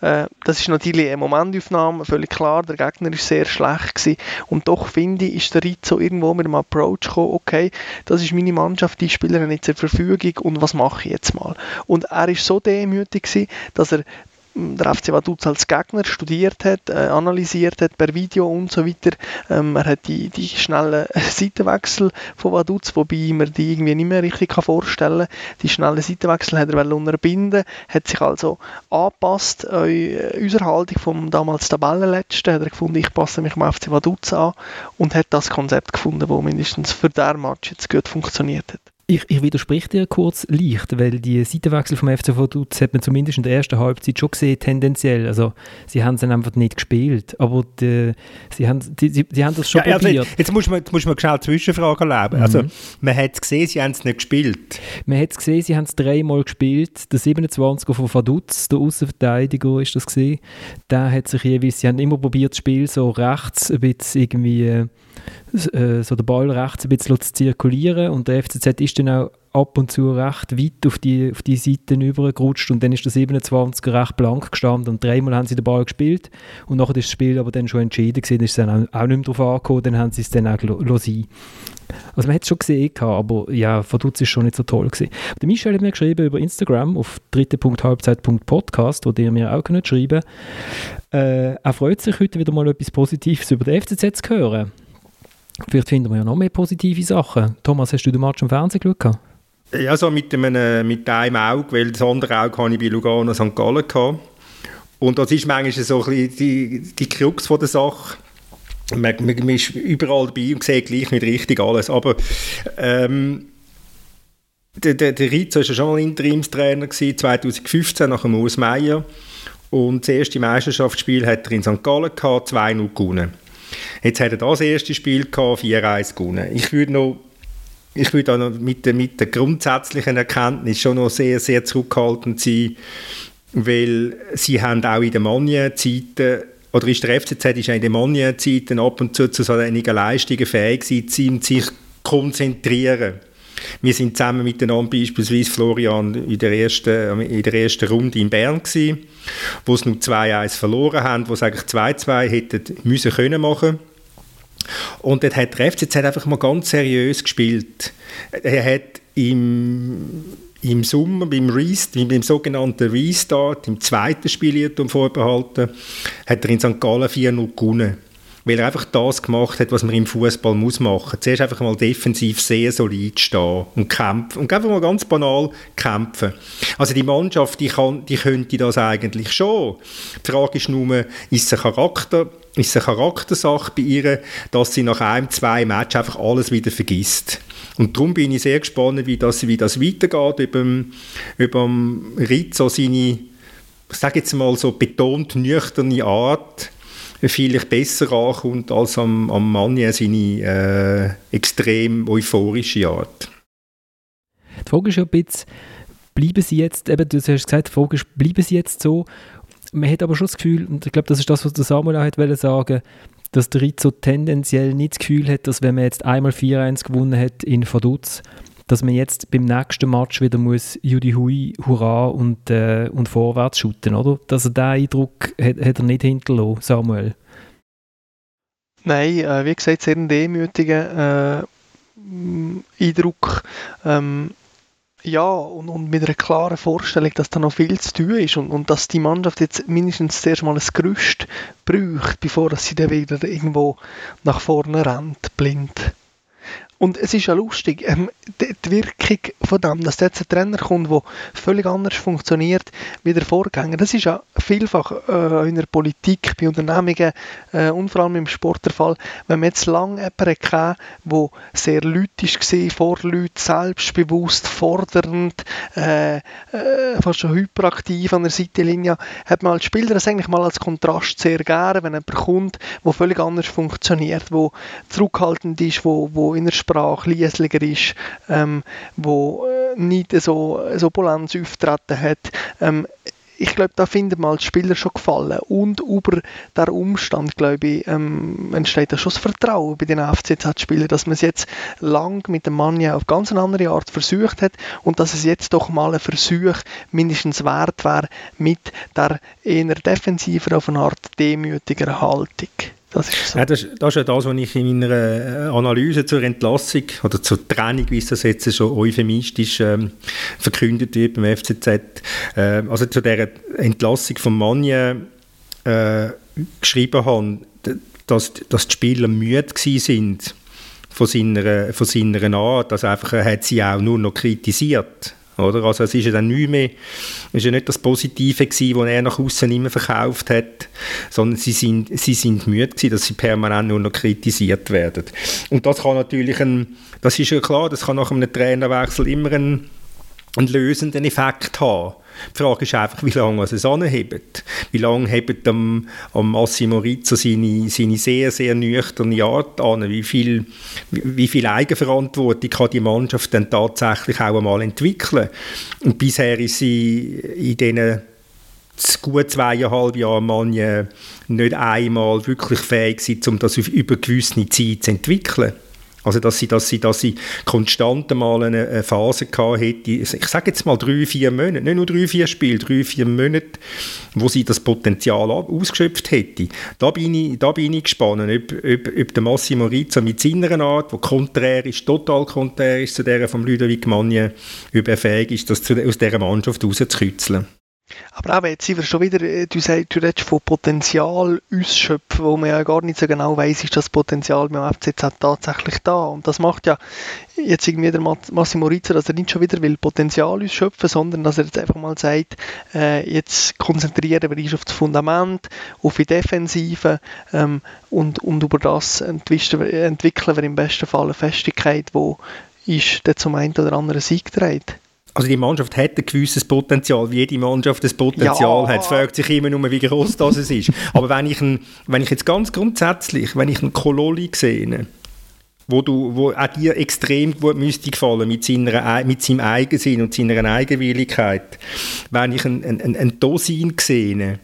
Äh, das ist natürlich eine Momentaufnahme, völlig klar, der Gegner ist sehr schlecht gewesen. und doch finde ich, ist der Rizzo irgendwo mit dem Approach gekommen, okay, das ist meine Mannschaft, die Spieler haben jetzt zur Verfügung und was mache ich jetzt mal? Und er ist so demütig gewesen, dass er der FC Vaduz als Gegner studiert hat, äh, analysiert hat per Video und so weiter. Ähm, er hat die, die schnellen Seitenwechsel von Vaduz, wobei man die irgendwie nicht mehr richtig kann vorstellen kann. Die schnellen Seitenwechsel hat er unterbinden, hat sich also angepasst an äh, unserer Haltung vom damals Tabellenletzten, hat er gefunden, ich passe mich am FC Vaduz an und hat das Konzept gefunden, das mindestens für diesen Match jetzt gut funktioniert hat. Ich, ich widerspreche dir kurz leicht, weil die Seitenwechsel vom FC Vaduz hat man zumindest in der ersten Halbzeit schon gesehen, tendenziell. Also sie haben es einfach nicht gespielt, aber die, sie, haben, die, sie, sie haben das schon ja, also probiert. Jetzt muss man, jetzt muss man schnell Zwischenfragen erleben. Mhm. Also man hat es gesehen, sie haben es nicht gespielt. Man hat es gesehen, sie haben es dreimal gespielt. Der 27er von Vaduz, der Außenverteidiger ist das gesehen, der hat sich jeweils, sie haben immer probiert, das Spiel so rechts ein bisschen irgendwie äh, so den Ball rechts ein bisschen zu zirkulieren und der FCZ ist dann auch ab und zu recht weit auf die, auf die Seiten übergerutscht und dann ist der 27er recht blank gestanden und dreimal haben sie den Ball gespielt und nachher ist das Spiel aber dann schon entschieden gewesen, ist dann auch, nicht mehr darauf angekommen, dann haben sie es dann auch sein. Also man hat es schon gesehen, aber ja, Verdutz ist schon nicht so toll gewesen. Der Michel hat mir geschrieben über Instagram auf dritte.halbzeit.podcast, wo ihr mir auch könnt schreiben äh, Er freut sich heute wieder mal etwas Positives über den FCZ zu hören. Vielleicht finden wir ja noch mehr positive Sachen. Thomas, hast du den Match am Fernsehen geschaut? Ja, so mit einem, mit einem Auge, weil das andere Auge hatte ich bei Lugano St. Gallen. Gehabt. Und das ist manchmal so ein bisschen die, die Krux von der Sache. Man, man, man ist überall dabei und sieht gleich nicht richtig alles. Aber ähm, der, der, der Rizzo war ja schon mal Interimstrainer gewesen, 2015 nach dem Urs Meier. Und das erste Meisterschaftsspiel hat er in St. Gallen gehabt, 2-0 gewonnen. Jetzt hat er das erste Spiel gehabt, 4-1 gewonnen. Ich würde noch ich würde noch mit der, mit der grundsätzlichen Erkenntnis schon noch sehr, sehr zurückhaltend sein, weil sie haben auch in den Mania-Zeiten oder ist der FCZ ist in den Mania-Zeiten ab und zu zu so einigen Leistungen fähig gewesen, sich konzentrieren. Wir sind zusammen miteinander beispielsweise Florian in der ersten, in der ersten Runde in Bern gewesen, wo es nur 2-1 verloren haben, wo es eigentlich 2-2 hätten müssen können machen und dort hat der FCZ einfach mal ganz seriös gespielt. Er hat im, im Sommer beim, Rest, beim sogenannten Restart, im zweiten Spiel vorbehalten, hat er in St. Gallen 4-0 gewonnen weil er einfach das gemacht hat, was man im Fußball muss machen. Zuerst einfach mal defensiv sehr solid stehen und kämpfen und einfach mal ganz banal kämpfen. Also die Mannschaft, die, kann, die könnte das eigentlich schon. Die Frage ist nur, ist es ein Charakter, ist eine Charaktersache bei ihr, dass sie nach einem, zwei Matches einfach alles wieder vergisst. Und darum bin ich sehr gespannt, wie das, wie das weitergeht, über, über Rizzo seine, ich sage jetzt mal so betont nüchterne Art, vielleicht besser ankommt als am, am Manja seine äh, extrem euphorische Art. Die Frage ist ja ein bisschen, bleiben sie jetzt, eben, du hast gesagt, die Frage ist, bleiben sie jetzt so? Man hat aber schon das Gefühl, und ich glaube, das ist das, was der Samuel auch hat sagen dass der Rizzo tendenziell nicht das Gefühl hat, dass wenn man jetzt einmal 4-1 gewonnen hat in Vaduz, dass man jetzt beim nächsten Match wieder muss Judy Hui, Hurra und, äh, und vorwärts shooten, oder? Dass er diesen Eindruck hat, hat er nicht hinterlassen, Samuel. Nein, äh, wie gesagt, sehr ein demütiger äh, Eindruck. Ähm, ja, und, und, mit einer klaren Vorstellung, dass da noch viel zu tun ist und, und dass die Mannschaft jetzt mindestens zuerst mal ein Gerüst braucht, bevor sie dann wieder irgendwo nach vorne rennt, blind. Und es ist ja lustig, ähm, die, die, Wirkung von dem, dass jetzt ein Trainer kommt, der völlig anders funktioniert wie der Vorgänger, das ist ja vielfach äh, in der Politik, bei Unternehmungen äh, und vor allem im Sport der Fall, wenn man jetzt lange jemanden hatte, der sehr lütisch war, vor Leuten, selbstbewusst, fordernd, äh, äh, fast schon hyperaktiv an der Seitenlinie, hat man als Spieler das eigentlich mal als Kontrast sehr gerne, wenn jemand kommt, der völlig anders funktioniert, der zurückhaltend ist, wo, wo in der Sprache leislicher ist, ähm, wo äh, nicht so, so Polenz auftreten hat. Ähm, ich glaube, da finden mal die Spieler schon gefallen. Und über der Umstand, glaube ich, ähm, entsteht da schon das Vertrauen bei den FCZ-Spielern, dass man es jetzt lang mit dem Mann ja auf ganz eine andere Art versucht hat und dass es jetzt doch mal ein Versuch mindestens wert wäre mit der eher defensiver auf eine Art demütiger Haltung. Das ist, so. ja, das, das, ist ja das, was ich in meiner äh, Analyse zur Entlassung oder zur Trennung, wie es das jetzt schon euphemistisch ähm, verkündet wird beim FCZ, äh, also zu der Entlassung von Manje äh, geschrieben habe, dass, dass die Spieler müde sind von seiner, von seiner Art, also einfach, er hat sie auch nur noch kritisiert oder? Also es ist ja dann nicht mehr, ist ja nicht das Positive gewesen, was er nach außen immer verkauft hat, sondern sie sind, sie sind müde gewesen, dass sie permanent nur noch kritisiert werden. Und das kann natürlich ein, das ist ja klar, das kann nach einem Trainerwechsel immer ein einen lösenden Effekt haben. Die Frage ist einfach, wie lange es anhebt. Wie lange hebt am, am Massimo Rizzo seine, seine sehr, sehr nüchterne Art an? Wie viel, wie viel Eigenverantwortung kann die Mannschaft dann tatsächlich auch einmal entwickeln? Und bisher ist sie in diesen gut zweieinhalb Jahren manche nicht einmal wirklich fähig um das über gewisse Zeit zu entwickeln. Also, dass sie, dass sie, dass sie konstant mal eine, Phase gehabt hätte, ich sage jetzt mal drei, vier Monate, nicht nur drei, vier Spiele, drei, vier Monate, wo sie das Potenzial ausgeschöpft hätte. Da bin ich, da bin ich gespannt, ob, ob, ob der Massimo Rizzo mit seiner Art, die konträr ist, total konträr ist zu der von Ludovic Magne, fähig ist, das aus dieser Mannschaft rauszukitzeln. Aber eben, jetzt sind wir schon wieder, äh, du, sagst, du redest von Potenzial ausschöpfen, wo man ja gar nicht so genau weiß, ist das Potenzial beim FCZ tatsächlich da. Und das macht ja jetzt irgendwie der Massimo Rizzo, dass er nicht schon wieder will Potenzial ausschöpfen, sondern dass er jetzt einfach mal sagt, äh, jetzt konzentrieren wir uns auf das Fundament, auf die Defensive ähm, und, und über das entwickeln wir im besten Fall eine Festigkeit, die zum einen oder anderen Sieg trägt. Also die Mannschaft hat ein gewisses Potenzial, wie jede Mannschaft das Potenzial ja. hat. Es fragt sich immer nur, wie groß das ist. Aber wenn ich, ein, wenn ich jetzt ganz grundsätzlich, wenn ich einen Kololi sehe, wo, du, wo auch dir extrem gut müsste gefallen mit, seiner, mit seinem Eigensinn und seiner Eigenwilligkeit, wenn ich einen, einen, einen Dosin sehe,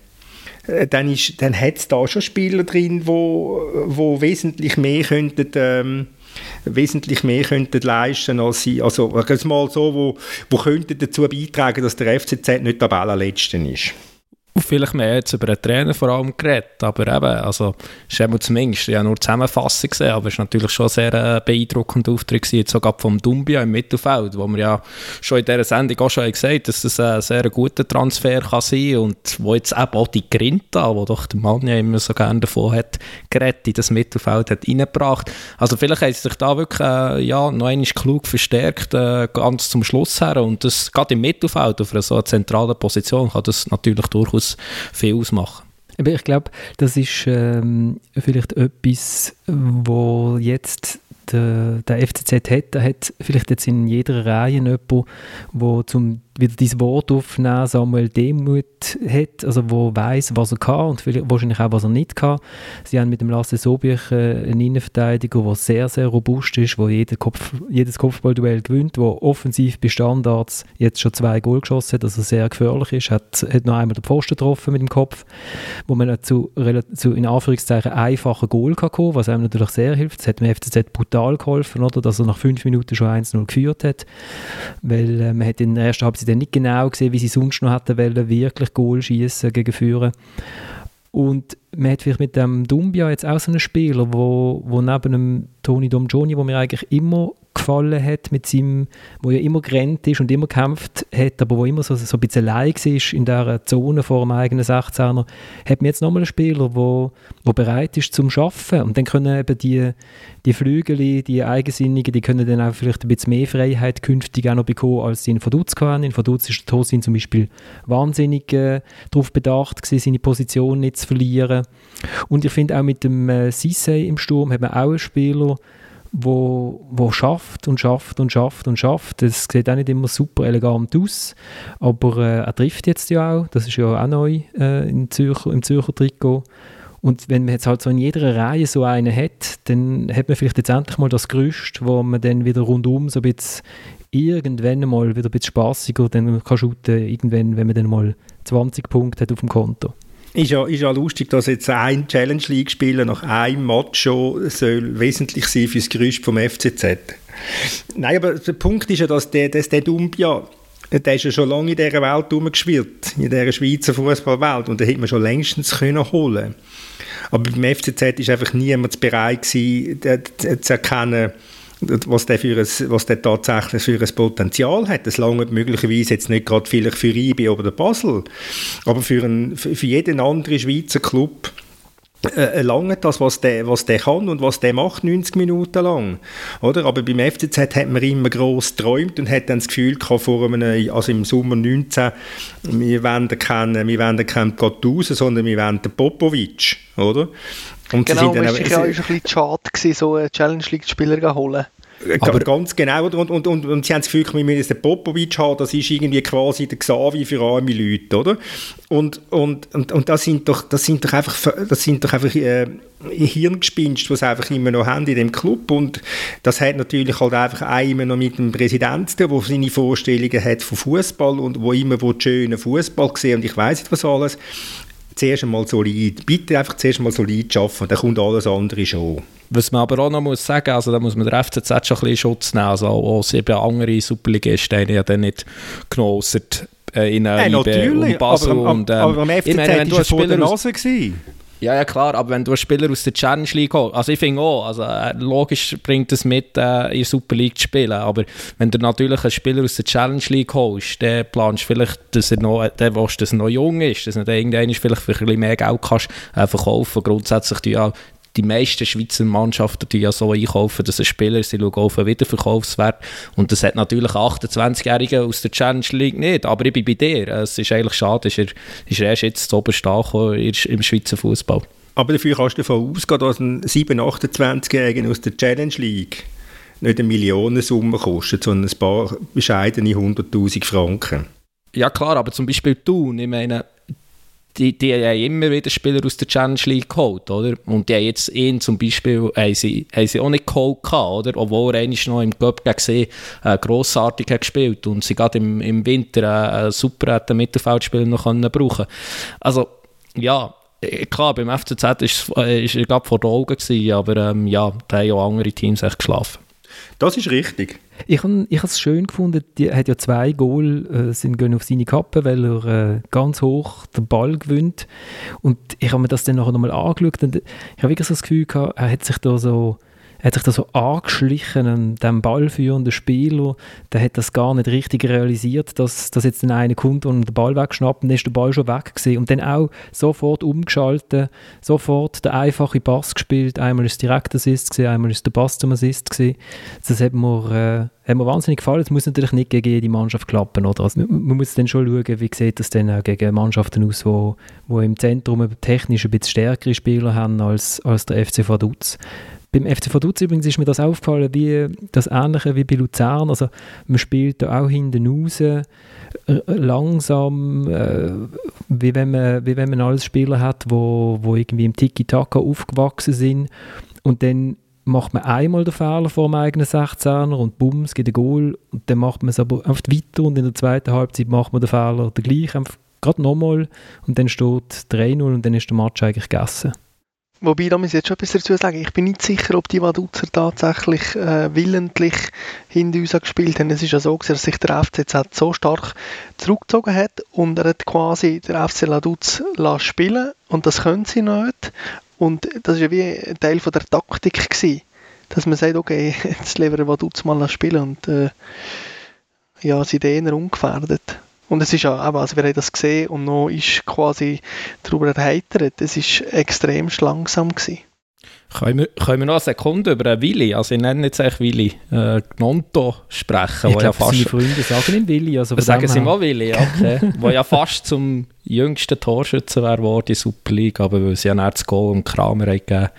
äh, dann, dann hat es da schon Spieler drin, wo, wo wesentlich mehr könnten... Ähm, wesentlich mehr könnten leisten als sie, also mal so, wo, wo könnten dazu beitragen, dass der FCZ nicht Tabellenletzter ist vielleicht mehr jetzt über den Trainer vor allem geredet, aber eben, also, ist eben zumindest, ja nur Zusammenfassung gesehen, aber es war natürlich schon sehr äh, beeindruckender Auftritt gewesen, sogar vom Dumbia im Mittelfeld, wo wir ja schon in dieser Sendung auch schon gesagt haben, dass das ein sehr guter Transfer kann sein und wo jetzt eben auch die Grinta, wo doch der Mann ja immer so gerne davon hat, gerettet, in das Mittelfeld hat reingebracht. Also vielleicht hat sich da wirklich, äh, ja, noch einmal klug verstärkt, äh, ganz zum Schluss her und das, gerade im Mittelfeld, auf einer so zentralen Position, kann das natürlich durchaus durchaus viel ausmachen. Ich glaube, das ist ähm, vielleicht etwas, wo jetzt der, der FCZ hat. Er hat vielleicht jetzt in jeder Reihe jemanden, der zum wieder dieses Wort aufnehmen, Samuel Demut hat, also wo weiß, was er kann und wahrscheinlich auch, was er nicht kann. Sie haben mit dem Lasse Sobich äh, einen Innenverteidiger, der sehr, sehr robust ist, der jede Kopf, jedes Kopfballduell gewinnt, der offensiv bei Standards jetzt schon zwei Goal geschossen hat, also sehr gefährlich ist, hat, hat noch einmal den Pfosten getroffen mit dem Kopf, wo man zu, zu in Anführungszeichen einfachen Goal kann kommen, was einem natürlich sehr hilft. Das hat dem FCZ brutal geholfen, oder, dass er nach fünf Minuten schon 1-0 geführt hat, weil äh, man hat in der ersten Halbzeit sie dann nicht genau gesehen, wie sie sonst noch hätten wollen, wirklich Goal schießen gegen Führer. Und man hat vielleicht mit dem Dumbia jetzt auch so einen Spieler, wo, wo neben dem Toni Domgioni, wo mir eigentlich immer gefallen hat, mit seinem, wo ja immer gerannt ist und immer gekämpft hat, aber wo immer so, so ein bisschen allein war in dieser Zone vor dem eigenen 16er, hat man jetzt nochmal einen Spieler, wo, wo bereit ist zum Schaffen und dann können eben die, die Flügel, die Eigensinnigen, die können dann auch vielleicht ein bisschen mehr Freiheit künftig auch noch bekommen, als sie in Vaduz hatten. In Vaduz ist der Tosin zum Beispiel wahnsinnig äh, darauf bedacht gewesen, seine Position nicht zu verlieren. Und ich finde auch mit dem äh, im Sturm hat man auch einen Spieler, wo, wo schafft und schafft und schafft und schafft. Das sieht auch nicht immer super elegant aus, aber äh, er trifft jetzt ja auch. Das ist ja auch neu äh, im, Zürcher, im Zürcher Trikot. Und wenn man jetzt halt so in jeder Reihe so einen hat, dann hat man vielleicht jetzt endlich mal das Gerüst, wo man dann wieder rundum so ein bisschen irgendwann mal wieder ein bisschen spassiger dann kann shooten, irgendwann, wenn man dann mal 20 Punkte hat auf dem Konto. Ist ja, ist ja lustig, dass jetzt ein Challenge League-Spieler nach einem Match schon soll wesentlich sein für das Gerüst vom FCZ. Nein, aber der Punkt ist ja, dass der, dass der Dumbia, der ist ja schon lange in dieser Welt herumgeschwirrt, in dieser Schweizer Fußballwelt, und den hätte man schon längstens können holen Aber beim FCZ ist einfach niemand bereit gewesen, zu erkennen, was der, für ein, was der tatsächlich für ein Potenzial hat. Das lange möglicherweise jetzt nicht gerade vielleicht für IB oder Basel, aber für, ein, für jeden anderen Schweizer Club äh, lange das, was der, was der kann und was der macht, 90 Minuten lang. Oder? Aber beim FCZ hat man immer gross geträumt und hat dann das Gefühl gehabt, vor einem, also im Sommer 19, wir wollen keinen, wir wollen keinen Gattuso, sondern wir wollen den Popovic, oder? Und genau, sie sind dann auch, ja, ist ein bisschen schade gewesen, so einen Challenge League-Spieler zu holen. Aber ganz genau. Und, und, und, und sie haben das Gefühl, wir müssen den Popovic haben, das ist irgendwie quasi der Xavi für arme Leute, oder? Und, und, und, und das sind doch, das sind doch einfach, das sind doch einfach äh, Hirngespinst, was sie einfach immer noch haben in dem Club. Und das hat natürlich halt einfach auch immer noch mit dem Präsidenten, der seine Vorstellungen hat von Fußball und wo immer wo schönen Fußball sehen und ich weiß nicht was alles. Zuerst einmal solid, bitte einfach zuerst einmal solid arbeiten, dann kommt alles andere schon. Was man aber auch noch muss sagen, also da muss man der FCZ schon ein bisschen Schutz nehmen. Also auch sieben andere Superligisten haben ja dann nicht genommen, äh, in äh, und Basel. Aber, und, ähm, aber am FCZ wenn du vor der Nase gewesen. Ja, ja, klar, aber wenn du einen Spieler aus der Challenge League holst, also ich finde auch, also äh, logisch bringt es mit, äh, in der Super League zu spielen, aber wenn du natürlich einen Spieler aus der Challenge League holst, dann planst du vielleicht, dass er noch, der willst, dass er noch jung ist, dass du vielleicht für ein bisschen mehr Geld kannst, äh, verkaufen. Grundsätzlich ja die meisten Schweizer Mannschaften die ja so einkaufen, dass ein Spieler, sie schauen auf den Wiederverkaufswert und das hat natürlich 28-Jährige aus der Challenge League nicht, aber ich bin bei dir, es ist eigentlich schade, ist er, ist er erst jetzt zu oberst im Schweizer Fußball. Aber dafür kannst du davon ausgehen, dass ein 7-, 28-Jähriger aus der Challenge League nicht eine Millionensumme kostet, sondern ein paar bescheidene 100'000 Franken. Ja klar, aber zum Beispiel du, ich meine, die, die haben immer wieder Spieler aus der Challenge League geholt, oder? Und die haben jetzt ihn zum Beispiel, haben sie, haben sie auch nicht geholt gehabt, oder? Obwohl er eigentlich noch im gegen sie äh, grossartig hat gespielt und sie gerade im, im Winter äh, super hat Mittelfeldspieler noch können brauchen Also, ja, äh, klar, beim FCZ ist, äh, ist er gerade vor den Augen gewesen, aber ähm, ja, da haben ja andere Teams echt geschlafen. Das ist richtig. Ich habe ich es schön gefunden, er hat ja zwei Goal, äh, sind gehen auf seine Kappe, weil er äh, ganz hoch den Ball gewinnt. Und ich habe mir das dann nachher nochmal angeschaut und ich habe wirklich so das Gefühl gehabt, er hat sich da so hat sich da so angeschlichen an dem ballführenden Spieler, der hat das gar nicht richtig realisiert, dass, dass jetzt einer kommt und den Ball wegschnappt dann ist der Ball schon weg gewesen. und dann auch sofort umgeschaltet, sofort der einfache Pass gespielt, einmal ist direkt Assist gewesen, einmal ist der Pass zum Assist gewesen. Das hat mir, äh, hat mir wahnsinnig gefallen. Es muss natürlich nicht gegen jede Mannschaft klappen, oder? Also, man muss dann schon schauen, wie sieht das dann auch gegen Mannschaften aus, wo, wo im Zentrum technisch ein bisschen stärkere Spieler haben als, als der FC Vaduz. Beim FC Vaduz übrigens ist mir das aufgefallen, wie das Ähnliche wie bei Luzern. Also man spielt da auch hinten raus, äh, langsam, äh, wie, wenn man, wie wenn man alles Spieler hat, wo, wo irgendwie im Tiki-Taka aufgewachsen sind und dann macht man einmal den Fehler vor dem eigenen 16er und bumm, es gibt ein Goal und dann macht man es aber einfach weiter und in der zweiten Halbzeit macht man den Fehler gleich, gerade nochmal und dann steht 3-0 und dann ist der Match eigentlich gegessen. Wobei, da muss ich jetzt schon etwas dazu sagen, ich bin nicht sicher, ob die Waduzer tatsächlich äh, willentlich hinter uns gespielt haben. Es ist ja so, dass sich der FCZ so stark zurückgezogen hat und er hat quasi der FC Laduz spielen und das können sie nicht. Und das ist ja wie ein Teil von der Taktik gewesen, dass man sagt, okay, jetzt wir Vaduz mal spielen und äh, ja, sie eher ungefährdet. Und es ist ja, also wir haben das gesehen und noch ist quasi darüber erheitert. Es ist extrem langsam gewesen. Können wir, können wir noch eine Sekunde über einen Willi, also ich nenne jetzt eigentlich Willi, äh, Gnonto sprechen? Ich glaube, ja fast, seine Freunde sagen ihm Willi. Also sagen sie mal Willi, okay. wo ja fast zum jüngsten Torschütze wäre geworden in Super League, aber weil sie ja nicht das Goal und Kramer gegeben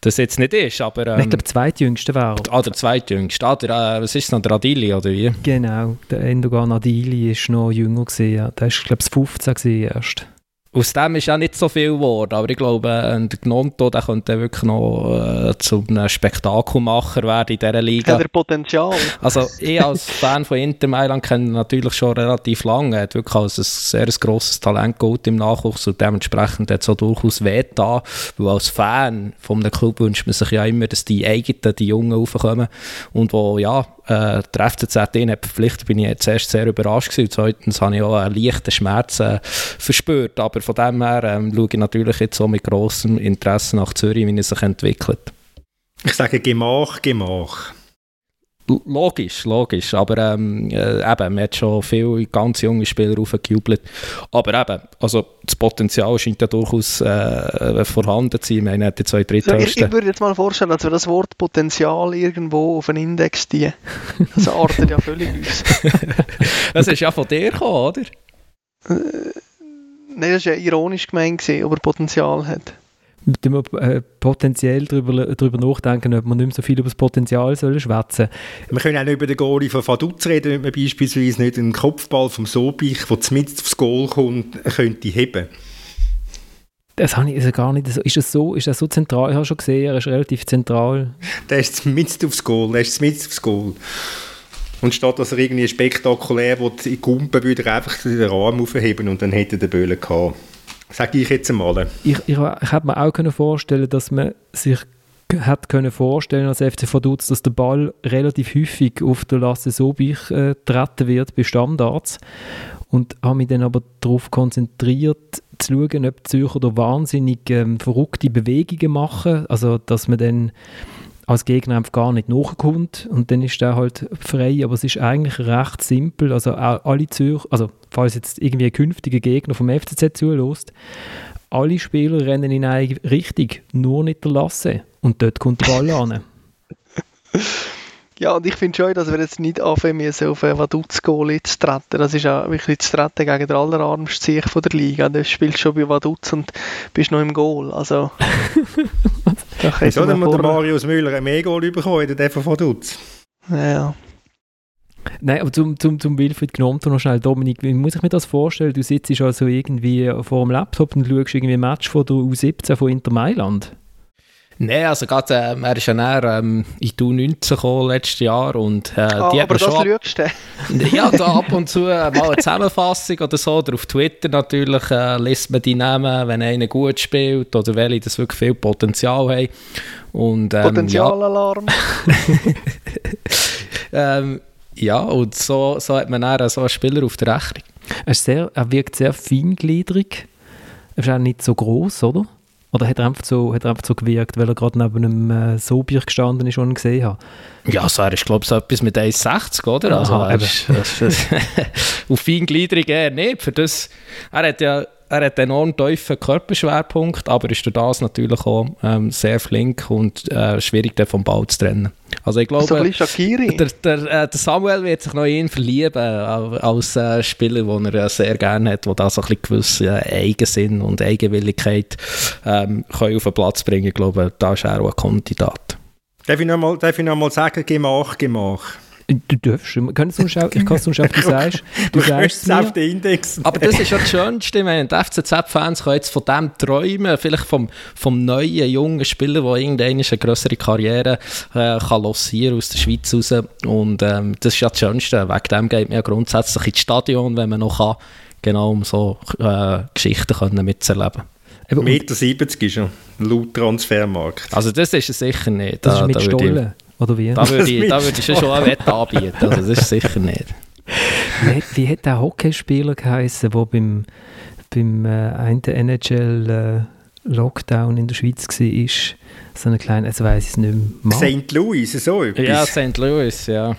das jetzt nicht ist, aber... Ähm, ich glaube, der zweitjüngste wäre Ah, der zweitjüngste. Ah, der, äh, was ist noch, der Adili, oder wie? Genau, der Endogan Adili ist noch jünger gewesen, ja. Der ist, glaube ich, 15 gewesen erst. Aus dem ist ja nicht so viel geworden, aber ich glaube, der Gnonto, der könnte wirklich noch äh, zu einem Spektakelmacher werden in dieser Liga. Hat er Potenzial? Also ich als Fan von Inter Mailand kenne ihn natürlich schon relativ lange. Er hat wirklich als ein sehr grosses Talent geholt im Nachwuchs und dementsprechend hat es auch durchaus weh da, weil als Fan von einem Club wünscht man sich ja immer, dass die eigenen, die Jungen raufkommen und wo, ja, äh, der FCZ ihn hat verpflichtet, bin ich zuerst sehr überrascht gewesen. Zweitens habe ich auch einen leichten Schmerz äh, verspürt. Aber von dem her ähm, schaue ich natürlich jetzt so mit grossem Interesse nach Zürich, wie er sich entwickelt. Ich sage Gemach, Gemach. Logisch, logisch. Aber ähm, äh, eben, man hat schon viele ganz junge Spieler aufgejubelt. Aber eben, also das Potenzial scheint ja durchaus äh, vorhanden zu sein. Ich meine, die zwei Dritthöchsten. Ich, ich würde jetzt mal vorstellen, dass wir das Wort Potenzial irgendwo auf einen Index ziehen. Das artet ja völlig aus. das ist ja von dir gekommen, oder? Äh, Nein, das war ja ironisch gemeint, ob er Potenzial hat mit dem äh, potenziell darüber, darüber nachdenken, ob man nicht mehr so viel über das Potenzial soll schwätzen Wir können auch nicht über den Goalie von Vaduz reden, wenn man beispielsweise nicht einen Kopfball vom Sobich, der mit aufs Goal kommt, könnte heben. Das habe ich also gar nicht. Ist das so, ist das so zentral? Ich habe schon gesehen, er ist relativ zentral. Der ist mit aufs Goal, der ist mit aufs Goal. Und statt dass er irgendwie spektakulär in Gumpen würde er einfach den Arm aufheben und dann hätte der Böhle gehabt. Sage ich jetzt einmal. Ich, ich, ich hätte mir auch können vorstellen dass man sich hat können vorstellen als FC Vaduz, dass der Ball relativ häufig auf der Lasse Sobich äh, wird bei Standards und habe mich dann aber darauf konzentriert, zu schauen, ob die Zürcher da wahnsinnig ähm, verrückte Bewegungen machen, also dass man dann als Gegner einfach gar nicht nachkommt. Und dann ist der halt frei, aber es ist eigentlich recht simpel, also alle Zürcher, also falls jetzt irgendwie ein künftiger Gegner vom FCZ zulässt, alle Spieler rennen in eine Richtung, nur nicht der Lasse und dort kommt der Ball an. Ja, und ich finde schon, dass wir jetzt nicht anfangen müssen, auf ein Vaduz-Goal zu treten. Das ist ja wirklich zu treten gegen den allerarmsten Sieg von der Liga. Du spielst schon bei Vaduz und bist noch im Goal. Also, Wieso hat der Marius Müller ein Mehr-Goal bekommen, der von Vaduz? Ja. Nein, aber zum, zum, zum Wilfried Gnonto noch schnell, Dominik, wie muss ich mir das vorstellen? Du sitzt also irgendwie vor dem Laptop und schaust irgendwie ein Match von der U17 von Inter Mailand? Nein, also gerade, äh, er ist ja näher ähm, in die U19 gekommen letztes Jahr und äh, ah, die aber das schon lügst du? Ja, da ab und zu äh, mal eine Zusammenfassung oder so, oder auf Twitter natürlich äh, liest man die Namen, wenn einer gut spielt oder welche das wirklich viel Potenzial haben. Und, ähm, Potenzialalarm. Ja. ähm, ja, und so, so hat man dann so einen Spieler auf der Rechnung. Er, sehr, er wirkt sehr feingliedrig. Er ist auch nicht so groß, oder? Oder hat er einfach so, hat er einfach so gewirkt, weil er gerade neben einem äh, Sobier gestanden ist und ihn gesehen hat? Ja, so, er ist glaube ich so etwas mit 1,60, oder? Also, Aha, er ist, auf Feingliederung eher nicht. Für das, er hat ja er hat einen enorm tiefen Körperschwerpunkt, aber ist durch das natürlich auch ähm, sehr flink und äh, schwierig, den vom Ball zu trennen. Also ich glaube, also der, der, äh, der, Samuel wird sich noch in ihn verlieben, äh, als äh, Spieler, den er sehr gerne hat, der da so ein gewisse Eigensinn und Eigenwilligkeit ähm, können auf den Platz bringen Ich glaube, da ist er auch ein Kandidat. Darf ich nochmal noch sagen, Gemach, Gemach? Du darfst, ich kann es sonst auch, ich kann es sonst auch, du sagst, du, du sagst es auf den Index. Aber das ist ja das Schönste, ich meine, die FCZ-Fans können jetzt von dem träumen, vielleicht vom, vom neuen, jungen Spieler, der irgendeine eine größere Karriere äh, kann lancieren aus der Schweiz raus und ähm, das ist ja das Schönste, wegen dem geht man ja grundsätzlich ins Stadion, wenn man noch kann, genau um so äh, Geschichten können mitzuerleben. 1,70 Meter 70 ist ja laut Transfermarkt. Also das ist es sicher nicht. Das da, ist mit Stollen. Oder wie? Da würde ich, da würde ich schon eine Wette anbieten, also das ist sicher nicht. Wie, wie hat der Hockeyspieler geheißen, der beim, beim äh, einen NHL äh, Lockdown in der Schweiz war? So eine kleine, jetzt weiß ich es nicht mehr. St. Louis, so etwas? Ja, St. Louis, ja.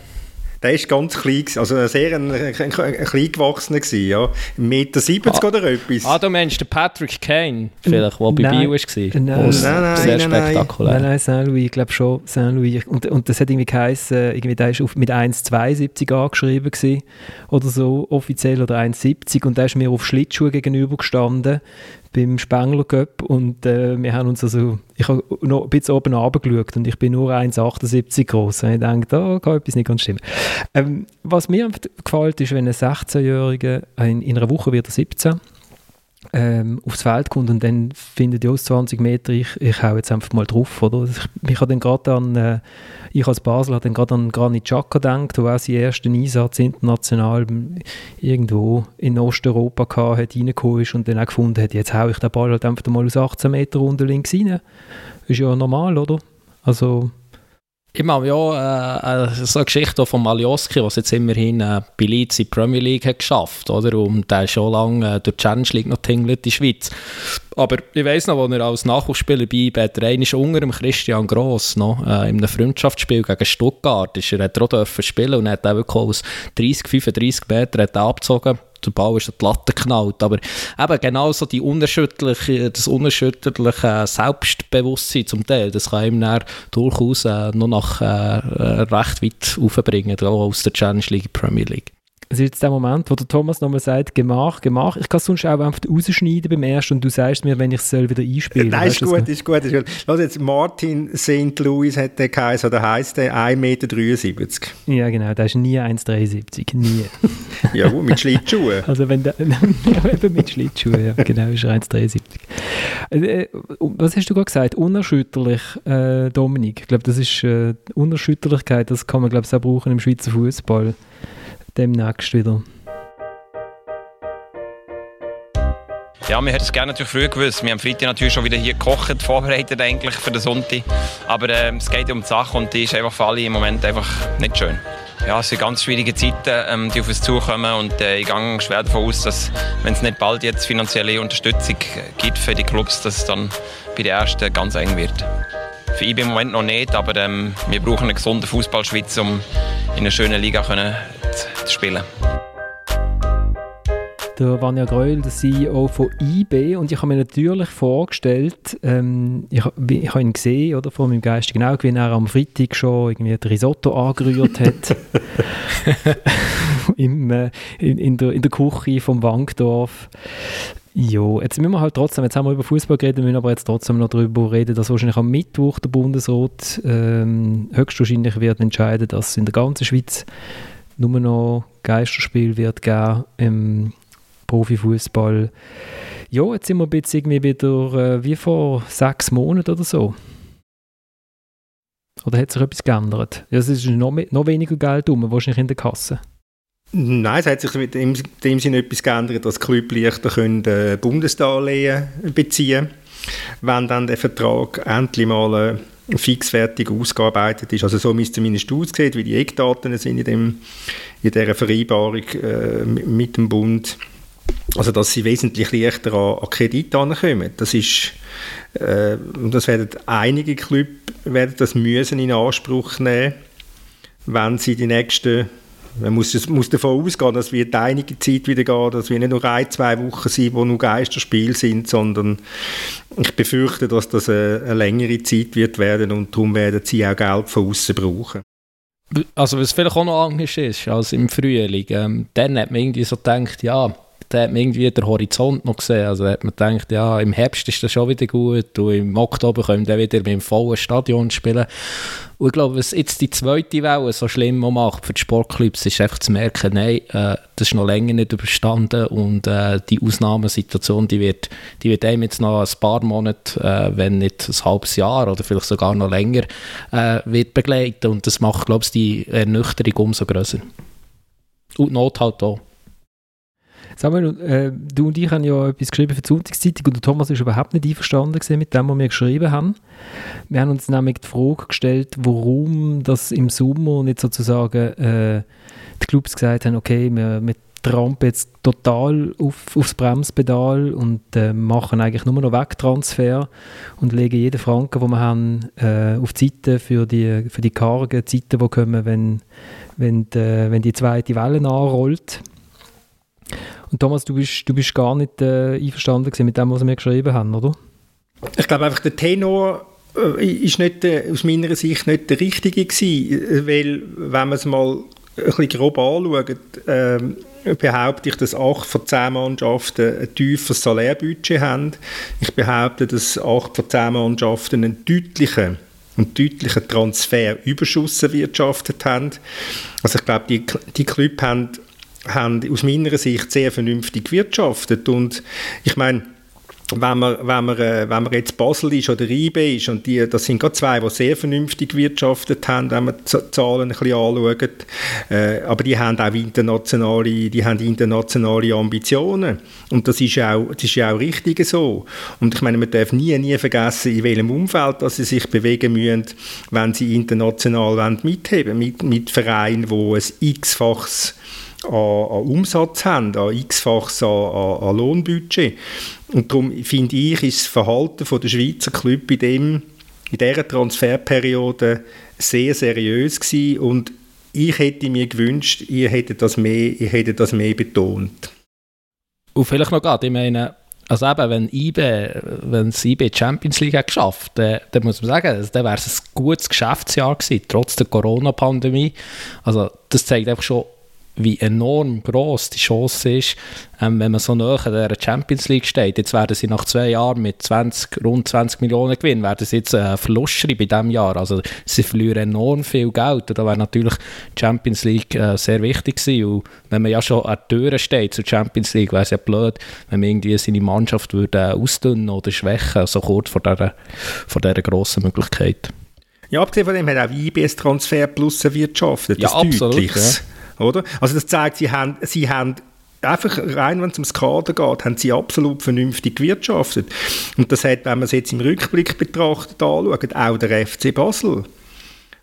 Der ist ganz klein, also sehr ein, ein, ein, ein klein gewachsener gewesen, ja. 1,70 Meter 70 ah, oder etwas. Ah, du meinst den Patrick Kane, vielleicht, der bei Bio war. Nein, nein, sehr nein, spektakulär. Nein, nein, Saint Louis, ich glaube schon, Saint Louis. Und, und das hat irgendwie geheißen, irgendwie, der ist auf, mit 1,72 angeschrieben gewesen, oder so, offiziell, oder 1,70 und der ist mir auf Schlittschuhe gegenüber gestanden, beim Spengler Cup und äh, wir haben uns also, ich habe noch ein bisschen oben runtergeschaut und ich bin nur 1,78 groß ich dachte, da kann etwas nicht ganz stimmen. Ähm, was mir gefällt, ist, wenn ein 16-Jähriger, in, in einer Woche wird er 17, ähm, aufs Feld kommt und dann findet ihr aus 20 Meter, ich, ich hau jetzt einfach mal drauf, oder? Ich, ich habe dann gerade an, äh, ich als Basel habe dann gerade an Granit Xhaka gedacht, der auch seinen ersten Einsatz international irgendwo in Osteuropa gehabt hat, reingekommen ist und dann auch gefunden hat, jetzt hau ich den Ball halt einfach mal aus 18 Meter runter links rein. Ist ja normal, oder? Also ich meine ja äh, so eine Geschichte von Malioski, was jetzt immerhin äh, bei Leeds in die Premier League hat geschafft, oder? Und der ist schon lange äh, durch die Challenge League noch tingelt in der Schweiz. Aber ich weiss noch, als er als Nachwuchsspieler bei Bad ist unter dem Christian Gross noch äh, in einem Freundschaftsspiel gegen Stuttgart ist er hat er auch spielen und hat auch wirklich aus 30, 35 Metern er abgezogen der Ball ist die Latte geknallt. Aber eben genau so die unerschütterliche, das unerschütterliche Selbstbewusstsein zum Teil, das kann ihm dann durchaus äh, noch nach äh, recht weit aufbringen, auch aus der Challenge League Premier League es ist jetzt der Moment, wo der Thomas nochmal sagt, gemach, gemach. Ich kann es sonst auch einfach rausschneiden beim ersten und du sagst mir, wenn ich es wieder einspielen. Nein, ist gut, ist gut, ist gut. Lass jetzt, Martin St. Louis hat der geheißen, oder heisst der 1,73 Meter. Ja, genau, der ist nie 1,73, nie. ja gut, mit Schlittschuhen. also wenn der, eben mit Schlittschuhen, ja, genau, ist er 1,73. Äh, was hast du gerade gesagt? Unerschütterlich, äh, Dominik. Ich glaube, das ist äh, Unerschütterlichkeit, das kann man, glaube ich, auch brauchen im Schweizer Fußball demnächst wieder. Ja, wir hätten es gerne natürlich früh gewusst. Wir haben Freitag natürlich schon wieder hier gekocht, vorbereitet eigentlich für den Sonntag. Aber äh, es geht um die Sache und die ist einfach für alle im Moment einfach nicht schön. Ja, es sind ganz schwierige Zeiten, ähm, die auf uns zukommen und äh, ich gehe schwer davon aus, dass wenn es nicht bald jetzt finanzielle Unterstützung gibt für die Clubs, dass es dann bei den Ersten ganz eng wird. Für IB im Moment noch nicht, aber ähm, wir brauchen eine gesunde Fußballschweiz, um in einer schönen Liga können zu spielen. Der Vanja Gröll, der CEO von IB, und ich habe mir natürlich vorgestellt, ähm, ich, ich habe ihn gesehen, oder, vor meinem geistigen Auge, wie er am Freitag schon irgendwie das Risotto angerührt hat. Im, äh, in, in, der, in der Küche vom Wankdorf. Ja, jetzt müssen wir halt trotzdem, jetzt haben wir über Fußball geredet, müssen aber jetzt trotzdem noch darüber reden, dass wahrscheinlich am Mittwoch der Bundesrat ähm, höchstwahrscheinlich wird entscheiden, dass in der ganzen Schweiz nur noch Geisterspiel wird geben im Profifußball. Ja, jetzt sind wir jetzt irgendwie wieder äh, wie vor sechs Monaten oder so. Oder hat sich etwas geändert? Ja, es ist noch, noch weniger Geld um, wahrscheinlich in der Kasse. Nein, es hat sich in dem, dem Sinne etwas geändert, dass Club leichter können, äh, Bundesdarlehen beziehen können, wenn dann der Vertrag endlich mal fixfertig ausgearbeitet ist. Also so müsste es zumindest aussehen, wie die Eckdaten sind in, dem, in dieser Vereinbarung äh, mit dem Bund. Also dass sie wesentlich leichter an, an Kredite ankommen. Das ist, äh, das werden einige Clubs werden das müssen in Anspruch nehmen, wenn sie die nächsten man muss, muss davon ausgehen, dass wir einige Zeit wieder gehen, dass wir nicht nur ein, zwei Wochen sind, wo nur Geisterspiele sind, sondern ich befürchte, dass das eine, eine längere Zeit wird werden und darum werden sie auch Geld von außen brauchen. Also was vielleicht auch noch anders ist als im Frühling, ähm, dann hat man irgendwie so gedacht, ja, da hat man irgendwie den Horizont noch gesehen. Also hat man gedacht, ja, im Herbst ist das schon wieder gut und im Oktober können wir wieder mit dem vollen Stadion spielen. Und ich glaube, was jetzt die zweite Welle so schlimm macht für die Sportclubs, ist einfach zu merken, nein, äh, das ist noch länger nicht überstanden und äh, die Ausnahmesituation, die wird, die wird einem jetzt noch ein paar Monate, äh, wenn nicht ein halbes Jahr oder vielleicht sogar noch länger, äh, wird begleiten und das macht, glaube ich, die Ernüchterung umso größer. Und die Not halt auch. Samuel, äh, du und ich haben ja etwas geschrieben für die Sonntagszeitung und der Thomas ist überhaupt nicht einverstanden mit dem, was wir geschrieben haben. Wir haben uns nämlich die Frage gestellt, warum das im Sommer nicht sozusagen äh, die Clubs gesagt haben, okay, wir, wir trampen jetzt total auf, aufs Bremspedal und äh, machen eigentlich nur noch Wegtransfer und legen jeden Franken, den wir haben, äh, auf die Seite für die, für die kargen Zeiten, die kommen, wenn, wenn, die, wenn die zweite Welle anrollt. Und Thomas, du bist, du bist gar nicht äh, einverstanden mit dem, was wir geschrieben haben, oder? Ich glaube einfach, der Tenor äh, ist nicht, äh, aus meiner Sicht nicht der richtige gewesen, weil, wenn man es mal ein bisschen grob anschaut, äh, behaupte ich, dass acht von zehn Mannschaften ein tieferes Salärbudget haben. Ich behaupte, dass acht von zehn Mannschaften einen deutlichen und deutlichen Transferüberschuss erwirtschaftet haben. Also ich glaube, die, die Clubs haben haben aus meiner Sicht sehr vernünftig gewirtschaftet. Und ich meine, wenn man, wenn, man, äh, wenn man jetzt Basel ist oder IB ist, und die, das sind gerade zwei, die sehr vernünftig gewirtschaftet haben, wenn man die Zahlen ein bisschen anschaut, äh, aber die haben auch internationale, die haben internationale Ambitionen. Und das ist, auch, das ist ja auch richtig so. Und ich meine, man darf nie, nie vergessen, in welchem Umfeld dass sie sich bewegen müssen, wenn sie international mitheben mit, mit Vereinen, wo ein x-faches an, an, Umsatz haben, an x-faches an, an, an Lohnbudget. Und darum finde ich, ist das Verhalten der Schweizer Club in, dem, in dieser Transferperiode sehr seriös gewesen und ich hätte mir gewünscht, ihr hättet das mehr, ihr hättet das mehr betont. Und vielleicht noch gerade, ich meine, also eben, wenn IBE, wenn die Champions League hat geschafft, dann, dann muss man sagen, also dann wäre es ein gutes Geschäftsjahr gewesen, trotz der Corona-Pandemie. Also das zeigt einfach schon, wie enorm groß die Chance ist, ähm, wenn man so nahe an der Champions League steht. Jetzt werden sie nach zwei Jahren mit 20, rund 20 Millionen gewinnen, werden sie jetzt äh, Verlust in diesem Jahr. Also sie verlieren enorm viel Geld und da wäre natürlich die Champions League äh, sehr wichtig gewesen. Und wenn man ja schon an der Tür steht zur Champions League, wäre es ja blöd, wenn man irgendwie seine Mannschaft würde äh, ausdünnen oder schwächen, so kurz vor dieser, vor dieser grossen Möglichkeit. Ja, abgesehen von dem hat auch IBS Transfer Plus erwirtschaftet. Ja, absolut. Ja. Oder? Also das zeigt, sie haben, sie haben einfach rein, wenn es ums Kader geht, haben sie absolut vernünftig gewirtschaftet. Und das hat, wenn man es jetzt im Rückblick betrachtet, anschaut, auch der FC Basel.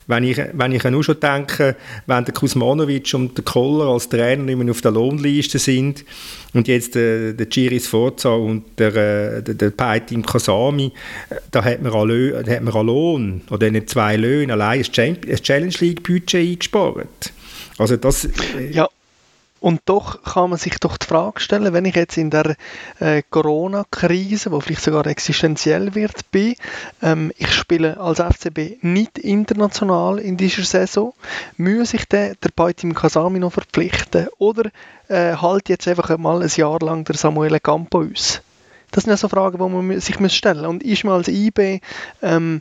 Wenn ich, wenn ich nur schon denke, wenn der Kuzmanovic und der Koller als Trainer nicht mehr auf der Lohnliste sind und jetzt äh, der Giris Forza und der, äh, der, der Peitim Kasami, äh, da hat man, an Lö an Lohn oder nicht zwei Löhne allein ein Challenge League Budget eingespart. Also das... Äh, ja. Und doch kann man sich doch die Frage stellen, wenn ich jetzt in der äh, Corona-Krise, wo vielleicht sogar existenziell wird, bin, ähm, ich spiele als FCB nicht international in dieser Saison, muss ich den, der Beitim Kasami noch verpflichten oder äh, halt jetzt einfach mal ein Jahr lang der Samuele Campo aus? Das sind ja so Fragen, die man sich stellen muss. Und ist man als IB ähm,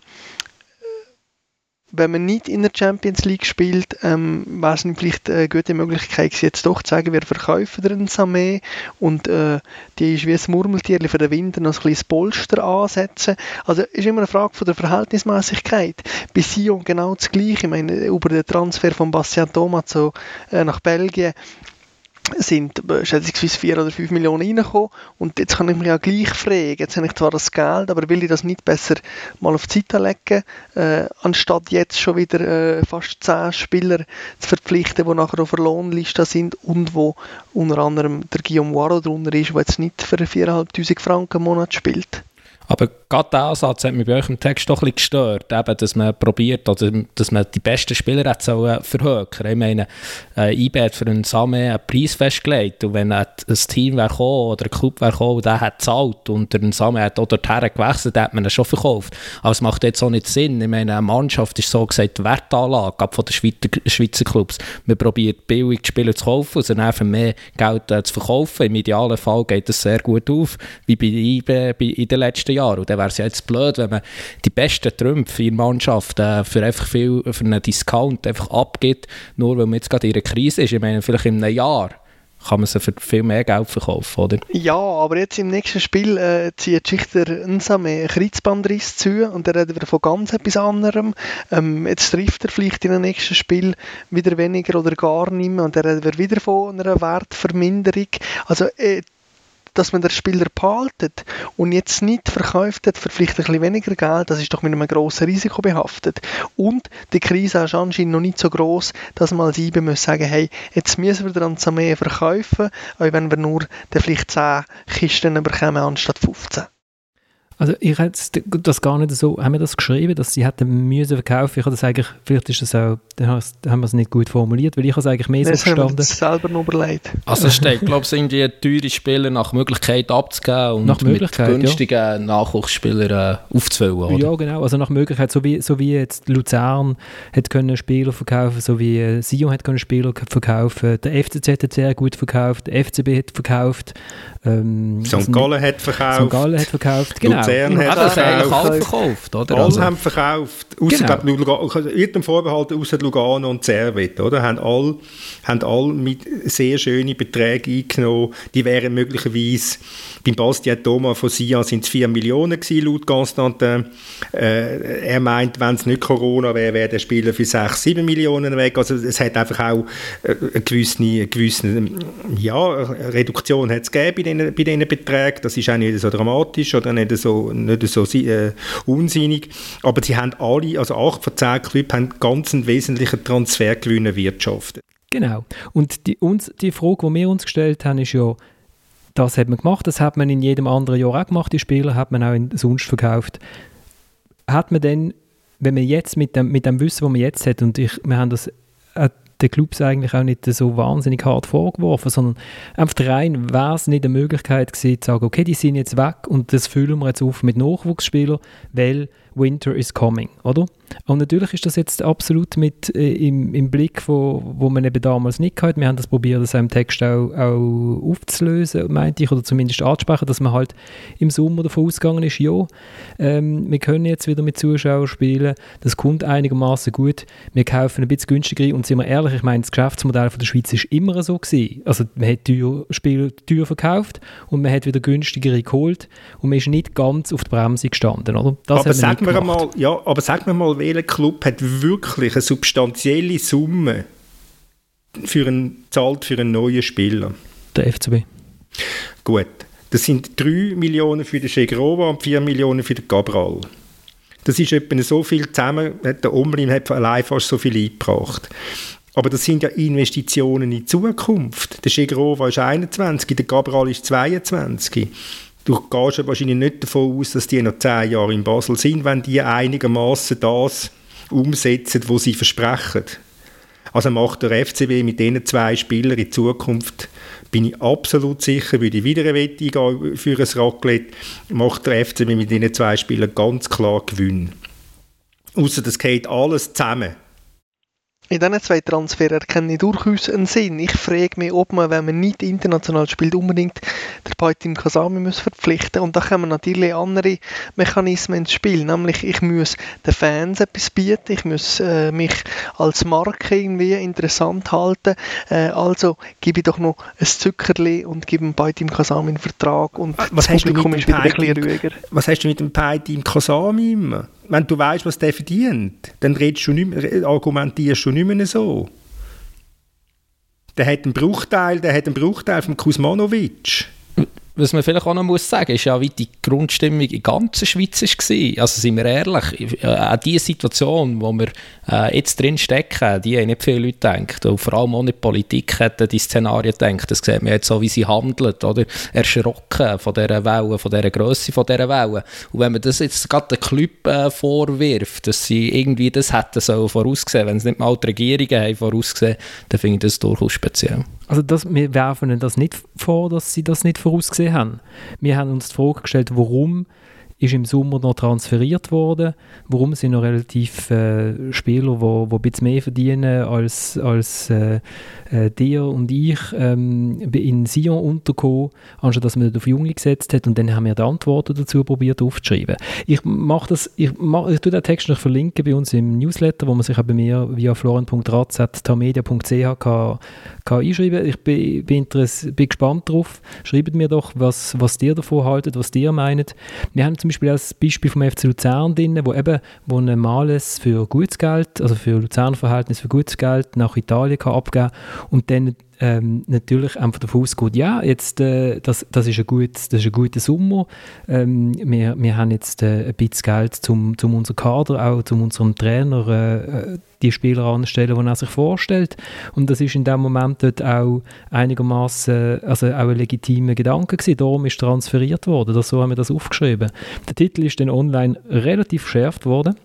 wenn man nicht in der Champions League spielt, ähm, wäre es vielleicht eine gute Möglichkeit, jetzt doch zu sagen, wir verkaufen den Samé und äh, die ist wie ein Murmeltier für den Winter noch ein kleines Polster ansetzen. Also ist immer eine Frage von der Verhältnismäßigkeit. Bei Sion genau das Gleiche. Ich meine, über den Transfer von Bastian Thomas so, äh, nach Belgien sind äh, schätzungsweise 4 oder 5 Millionen reingekommen und jetzt kann ich mich ja gleich fragen, jetzt habe ich zwar das Geld, aber will ich das nicht besser mal auf die Seite legen, äh, anstatt jetzt schon wieder äh, fast 10 Spieler zu verpflichten, die nachher auf der Lohnliste sind und wo unter anderem der Guillaume Waro drunter ist, der jetzt nicht für 4'500 Franken im Monat spielt. Aber gerade der Ansatz hat mich bei euch im Text doch ein bisschen gestört, eben, dass man probiert, oder dass man die besten Spieler hat sollen verhökern. Ich meine, äh, IB hat für einen Samen einen Preis festgelegt und wenn ein Team wäre gekommen oder ein Club wäre gekommen, der hat gezahlt und der Samen hat auch dorthin gewechselt, hat man ihn schon verkauft. Aber es macht jetzt auch nicht Sinn. Ich meine, eine Mannschaft ist so gesagt Wertanlage von den Schweizer, Clubs. Man probiert billig die Spieler zu kaufen und dann für mehr Geld äh, zu verkaufen. Im idealen Fall geht das sehr gut auf, wie bei IB in den letzten Jahren. Jahr. Und wäre es ja jetzt blöd, wenn man die besten Trümpfe in der Mannschaft äh, für einfach viel, für einen Discount einfach abgibt, nur weil man jetzt gerade in einer Krise ist. Ich meine, vielleicht in einem Jahr kann man sie für viel mehr Geld verkaufen, oder? Ja, aber jetzt im nächsten Spiel äh, zieht Schichter Nsame einen Kreuzbandriss zu und dann reden wir von ganz etwas anderem. Ähm, jetzt trifft er vielleicht in dem nächsten Spiel wieder weniger oder gar nicht mehr und reden wir wieder von einer Wertverminderung. Also äh, dass man den Spieler behaltet und jetzt nicht verkauft hat für vielleicht ein bisschen weniger Geld, das ist doch mit einem grossen Risiko behaftet. Und die Krise ist anscheinend noch nicht so groß, dass man als IBE muss sagen, hey, jetzt müssen wir den Samé verkaufen, auch wenn wir nur vielleicht 10 Kisten bekommen anstatt 15. Also ich hätte das gar nicht so, haben wir das geschrieben, dass sie hätten müssen verkaufen? Ich habe das eigentlich, vielleicht ist das auch, dann haben wir es nicht gut formuliert, weil ich habe es eigentlich mehr so verstanden. Das selber noch überlegt. Also es steht, glaube ich, irgendwie teure Spieler nach Möglichkeit abzugeben und nach Möglichkeit, mit günstigen ja. Nachwuchsspielern äh, aufzufüllen, oder? Ja, genau, also nach Möglichkeit, so wie, so wie jetzt Luzern hat können Spieler verkaufen, so wie äh, Sion hat können Spieler verkaufen, der FCZ hat sehr gut verkauft, der FCB hat verkauft, ähm, St. Gallen hat verkauft. St. Gallen hat verkauft, genau. Luzern hat ja, verkauft. verkauft oder? Alle also. haben verkauft. Ausser, genau. glaub, Lugano, Vorbehalten außer Lugano und Servet, oder? Haben alle, haben alle mit sehr schönen Beträgen eingenommen. Die wären möglicherweise beim Bastian Thomas von SIA sind es 4 Millionen gewesen, laut Constantin. Äh, er meint, wenn es nicht Corona wäre, wäre der Spieler für 6, 7 Millionen weg. Also es hat einfach auch äh, eine gewisse, eine gewisse ja, Reduktion hat es gegeben bei diesen, bei diesen Beträgen. Das ist auch nicht so dramatisch oder nicht so, nicht so äh, unsinnig. Aber sie haben alle, also 8 von 10 Clubs, haben ganz einen wesentlichen Transfergewinn erwirtschaftet. Genau. Und die, uns, die Frage, die wir uns gestellt haben, ist ja, das hat man gemacht, das hat man in jedem anderen Jahr auch gemacht, die Spieler hat man auch in, sonst verkauft. Hat man denn, wenn man jetzt mit dem, mit dem Wissen, was man jetzt hat, und ich, wir haben das äh, den Clubs eigentlich auch nicht so wahnsinnig hart vorgeworfen, sondern einfach rein wäre es nicht eine Möglichkeit gewesen, zu sagen, okay, die sind jetzt weg und das füllen wir jetzt auf mit Nachwuchsspielern, weil Winter is coming, oder? Und natürlich ist das jetzt absolut mit äh, im, im Blick, wo, wo man eben damals nicht hatte. Wir haben das probiert, das im Text auch, auch aufzulösen, meinte ich, oder zumindest anzusprechen, dass man halt im Sommer davon ausgegangen ist, ja, ähm, wir können jetzt wieder mit Zuschauern spielen, das kommt einigermaßen gut, wir kaufen ein bisschen günstiger und sind wir ehrlich, ich meine, das Geschäftsmodell von der Schweiz ist immer so gewesen. Also man hat teuer, Spiel teuer verkauft und man hat wieder günstigere geholt und man ist nicht ganz auf die Bremse gestanden, oder? Das aber sagen wir mal, ja, aber sagen wir mal, welcher Club hat wirklich eine substanzielle Summe für einen, zahlt für einen neuen Spieler? Der FCB. Gut. Das sind 3 Millionen für den Chegrova und 4 Millionen für den Cabral. Das ist etwa so viel zusammen, der Omlin hat allein fast so viel eingebracht. Aber das sind ja Investitionen in die Zukunft. Der Chegrova ist 21, der Cabral ist 22 du gehst ja wahrscheinlich nicht davon aus, dass die noch zehn Jahre in Basel sind, wenn die einigermaßen das umsetzen, was sie versprechen. Also macht der FCB mit diesen zwei Spielern in Zukunft, bin ich absolut sicher, würde ich wieder eine Wette für ein Raclette, macht der FCB mit diesen zwei Spielern ganz klar Gewinn. Außer das geht alles zusammen. In diesen zwei Transfers erkenne ich durchaus einen Sinn. Ich frage mich, ob man, wenn man nicht international spielt, unbedingt den Paitim Kasami muss verpflichten Und da kommen natürlich andere Mechanismen ins Spiel. Nämlich, ich muss den Fans etwas bieten, ich muss äh, mich als Marke irgendwie interessant halten. Äh, also gebe ich doch noch ein Zuckerli und gebe dem Paitim Kasami einen Vertrag und was das Publikum ist wieder ein bisschen ruhiger. Was hast du mit dem Paitim Kasami immer? Wenn du weißt, was der verdient, dann redest du nicht argumentierst du nicht mehr so. Der hat einen Bruchteil, der hat einen Bruchteil von Kuzmanovic was man vielleicht auch noch muss sagen, ist ja, wie die Grundstimmung in der ganzen Schweiz war. Also sind wir ehrlich, auch die Situation, wo wir äh, jetzt drin stecken, die haben nicht viele Leute gedacht. Und vor allem auch nicht die Politik hätte die Szenarien gedacht. Das sieht man jetzt so, wie sie handelt, oder? Erschrocken von dieser Welle, von dieser Größe von dieser Welle. Und wenn man das jetzt gerade den Club äh, vorwirft, dass sie irgendwie das hätten so vorausgesehen, wenn es nicht mal die Regierungen haben vorausgesehen, dann finde ich das durchaus speziell. Also das, wir werfen ihnen das nicht vor, dass sie das nicht vorausgesehen haben. Wir haben uns die Frage gestellt, warum ist im Sommer noch transferiert worden. Warum sind noch relativ äh, Spieler, die ein bisschen mehr verdienen als, als äh, äh, dir und ich, ähm, in Sion untergekommen, anstatt dass man das auf Junge gesetzt hat und dann haben wir die Antworten dazu probiert aufzuschreiben. Ich mache das, ich, mach, ich tue den Text noch verlinken bei uns im Newsletter, wo man sich bei mir via florian.ratz.tamedia.ch kann, kann einschreiben. Ich bin, bin, bin gespannt darauf. Schreibt mir doch, was, was ihr davon haltet, was ihr meint. Wir haben zum Beispiel als Beispiel vom FC Luzern drin, wo eben wo ein Males für gutes Geld, also für Luzerner Verhältnis für gutes Geld nach Italien kann abgeben und dann ähm, natürlich einfach davon ausgeht, ja, jetzt, äh, das, das, ist ein gut, das ist ein guter Sommer, ähm, wir, wir haben jetzt äh, ein bisschen Geld, zum, zum unserem Kader, auch zum unserem Trainer, äh, äh, die Spieler anstellen, die er sich vorstellt. Und das ist in dem Moment dort auch einigermaßen, also auch ein legitimer Gedanke gewesen. Darum ist transferiert worden. Das, so haben wir das aufgeschrieben. Der Titel ist dann online relativ geschärft worden.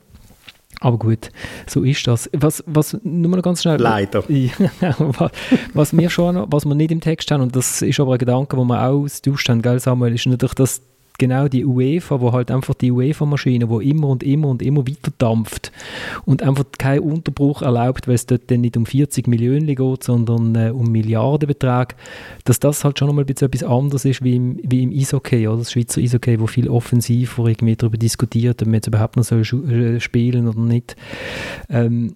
Aber gut, so ist das. Was, was nur mal ganz schnell. Leider. was, was wir schon, was wir nicht im Text haben, und das ist aber ein Gedanke, wo wir auch austauscht haben, gell, Samuel, ist natürlich, dass genau die UEFA, wo halt einfach die UEFA-Maschine, wo immer und immer und immer weiter dampft und einfach keinen Unterbruch erlaubt, weil es dort dann nicht um 40 Millionen geht, sondern äh, um Milliardenbeträge, dass das halt schon nochmal etwas anderes ist wie im, wie im Eishockey, oder das Schweizer Eishockey, wo viel offensiver irgendwie darüber diskutiert, ob man jetzt überhaupt noch soll äh, spielen oder nicht. Ähm,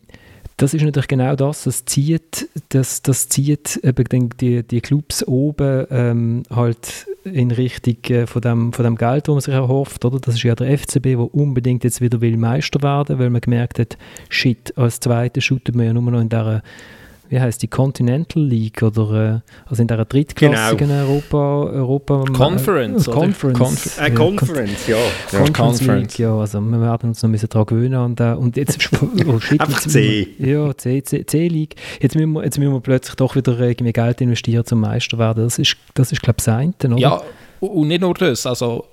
das ist natürlich genau das, das zieht, das, das zieht eben die, die Clubs oben ähm, halt in Richtung äh, von, dem, von dem Geld, das man sich erhofft. Oder? Das ist ja der FCB, der unbedingt jetzt wieder will Meister werden weil man gemerkt hat, shit, als Zweiter shootet man ja nur noch in dieser wie heißt die Continental League oder äh, also in der drittklassigen genau. Europa Europa Conference äh, Conference Confer äh, Conference ja Conference, Conference. League, ja also wir werden uns noch ein dran gewöhnen und, äh, und jetzt oh, shit, einfach C ja C, C, C League jetzt müssen, wir, jetzt müssen wir plötzlich doch wieder irgendwie Geld investieren zum Meister werden das ist das ist glaube ich das eine, oder? ja und nicht nur das also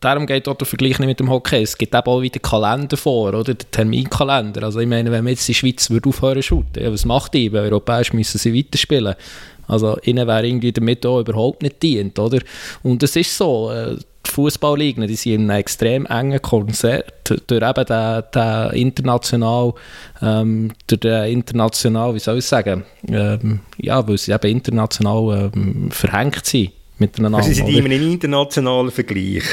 darum geht auch der Vergleich nicht mit dem Hockey. Es gibt eben auch wieder Kalender vor, oder? Der Terminkalender. Also ich meine, wenn man jetzt die Schweiz würde aufhören zu ja, was macht die? Weil europäisch müssen sie weiterspielen. Also ihnen wäre irgendwie damit auch überhaupt nicht dient, oder? Und es ist so, äh, die Fußballligen, die sind in einem extrem engen Konzert durch eben den, den international, ähm, durch den international, wie soll ich sagen, ähm, ja, weil sie eben international ähm, verhängt sind miteinander. Also sie sind immer ein internationaler Vergleich.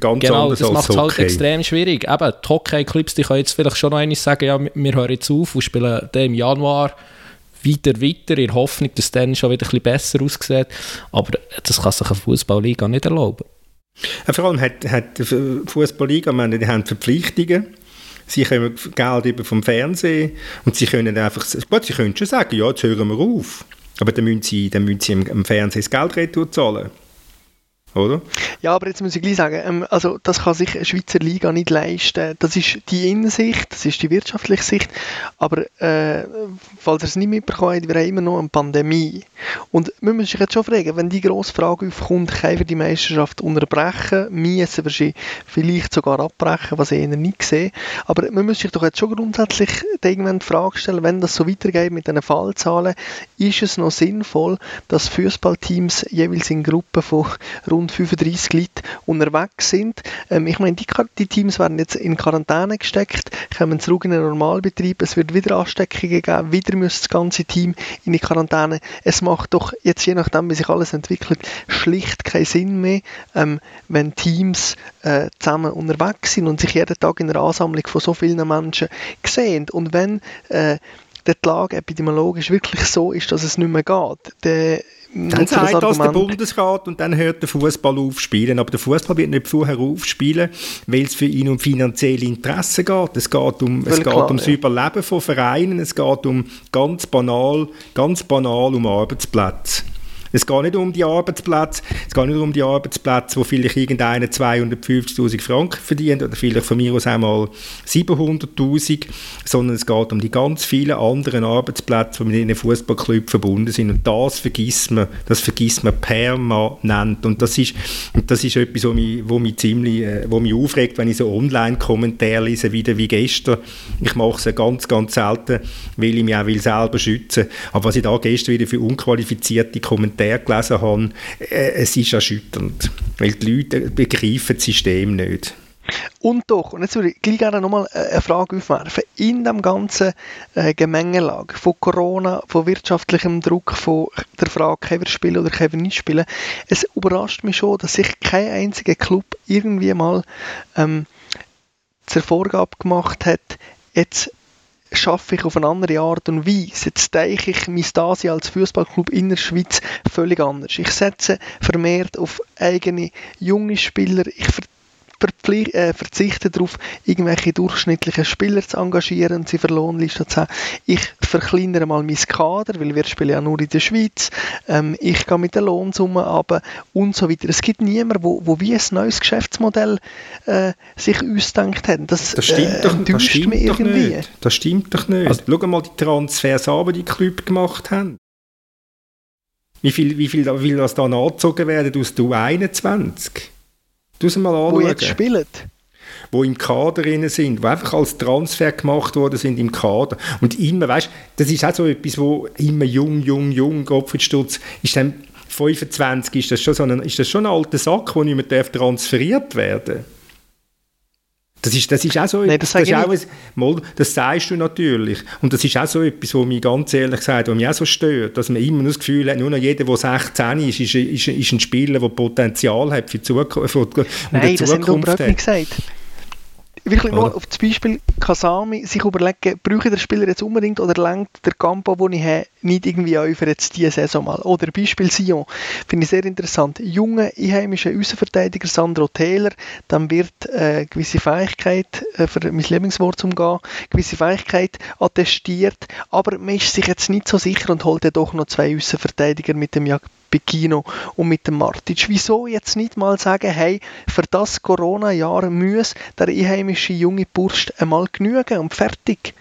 Ganz genau, das macht es halt extrem schwierig. Eben, die Hockey-Clips, die können jetzt vielleicht schon noch einmal sagen, ja, wir hören jetzt auf und spielen dann im Januar wieder weiter, in der Hoffnung, dass es dann schon wieder ein bisschen besser aussieht. Aber das kann sich eine Fußballliga nicht erlauben. Ja, vor allem hat, hat die Fußballliga, die haben Verpflichtungen. Sie kommen Geld über vom Fernsehen und sie können einfach, gut, sie können schon sagen, ja, jetzt hören wir auf. Aber dann müssen sie, dann müssen sie im, im Fernsehen das Geld retour zahlen oder? Ja, aber jetzt muss ich gleich sagen, ähm, also das kann sich eine Schweizer Liga nicht leisten. Das ist die Innensicht, das ist die wirtschaftliche Sicht, aber äh, falls ihr es nicht mitbekommen wir haben immer noch eine Pandemie. Und man muss sich jetzt schon fragen, wenn die grosse Frage aufkommt, können wir die Meisterschaft unterbrechen, müssen wir sie vielleicht sogar abbrechen, was ich eher nicht sehe. Aber man muss sich doch jetzt schon grundsätzlich irgendwann die Frage stellen, wenn das so weitergeht mit den Fallzahlen, ist es noch sinnvoll, dass Fußballteams jeweils in Gruppen von rund rund 35 Leute unterwegs sind. Ähm, ich meine, die, die, Teams werden jetzt in Quarantäne gesteckt, kommen zurück in den Normalbetrieb, es wird wieder Ansteckungen geben, wieder muss das ganze Team in die Quarantäne. Es macht doch jetzt, je nachdem, wie sich alles entwickelt, schlicht keinen Sinn mehr, ähm, wenn Teams äh, zusammen unterwegs sind und sich jeden Tag in einer Ansammlung von so vielen Menschen sehen. Und wenn äh, die Lage epidemiologisch wirklich so ist, dass es nicht mehr geht, dann dann sagt das, der Bundesrat und dann hört der Fußball auf spielen. Aber der Fußball wird nicht vorher aufspielen, weil es für ihn um finanzielle Interessen geht. Es geht um, es geht klar, ums ja. Überleben von Vereinen. Es geht um ganz banal, ganz banal um Arbeitsplätze. Es geht nicht um die Arbeitsplätze, es geht nicht um die Arbeitsplätze, wo vielleicht irgendeiner 250'000 Franken verdient oder vielleicht von mir aus einmal 700'000, sondern es geht um die ganz vielen anderen Arbeitsplätze, die mit einem Fußballclub verbunden sind. Und das vergisst man, das vergisst man permanent. Und das ist, das ist etwas, was mich, wo mich ziemlich, äh, wo mich aufregt, wenn ich so Online-Kommentare lese, wieder wie gestern. Ich mache es ganz, ganz selten, weil ich mich auch will selber schützen. Aber was ich da gestern wieder für unqualifizierte Kommentare Kommentar gelesen habe, äh, es ist erschütternd, weil die Leute begreifen das System nicht. Und doch, und jetzt würde ich gleich gerne nochmal äh, eine Frage aufwerfen. In dem ganzen äh, Gemengelage von Corona, von wirtschaftlichem Druck, von der Frage, können wir spielen oder können wir nicht spielen, es überrascht mich schon, dass sich kein einziger Club irgendwie mal ähm, zur Vorgabe gemacht hat, jetzt schaffe ich auf eine andere Art und Weise. Jetzt denke ich mein Dasein als Fußballclub in der Schweiz völlig anders. Ich setze vermehrt auf eigene junge Spieler. Ich äh, verzichten darauf, irgendwelche durchschnittlichen Spieler zu engagieren und sie für Lohnlisten zu haben. Ich verkleinere mal mein Kader, weil wir spielen ja nur in der Schweiz. Ähm, ich gehe mit der Lohnsumme ab und so weiter. Es gibt niemanden, wo, wo wie ein neues Geschäftsmodell äh, sich ausdenkt hat. Das, das stimmt äh, doch, das stimmt mich doch irgendwie. nicht. Das stimmt doch nicht. Also, Schau mal die Transfers an, die die Club gemacht haben. Wie viel, wie viel, wie viel das da nachgezogen werden aus der U21? Du mal anschauen. Wo jetzt spielen? Wo im Kader drin sind, die einfach als Transfer gemacht worden sind im Kader. Und immer, weißt das ist auch so etwas, wo immer jung, jung, jung, Gottfried Stutz, ist dann 25 ist das schon, so ein, ist das schon ein alter Sack, der nicht mehr transferiert werden darf. Das ist, das ist auch so Nein, das, das, auch ein, mal, das sagst du natürlich. Und das ist auch so etwas, was mich ganz ehrlich gesagt, was mich auch so stört, dass man immer das Gefühl hat, nur noch jeder, der 16 ist, ist, ist, ist ein Spieler, der Potenzial hat für die Zukunft. Nein, das Zukunft haben wir nicht gesagt wirklich nur auf das Beispiel Kasami sich überlegen, brauche ich den Spieler jetzt unbedingt oder lenkt der Campo, den ich habe, nicht irgendwie an für jetzt diese Saison mal. Oder Beispiel Sion, finde ich sehr interessant. Junge einheimische Außenverteidiger Sandro Taylor, dann wird äh, gewisse Fähigkeit, äh, für mein Lieblingswort zu umgehen, gewisse Fähigkeit attestiert, aber man ist sich jetzt nicht so sicher und holt ja doch noch zwei Außenverteidiger mit dem Pekino und mit dem Martic. Wieso jetzt nicht mal sagen, hey, für das Corona-Jahr muss der einheimische junge Bursch einmal genügen und fertig?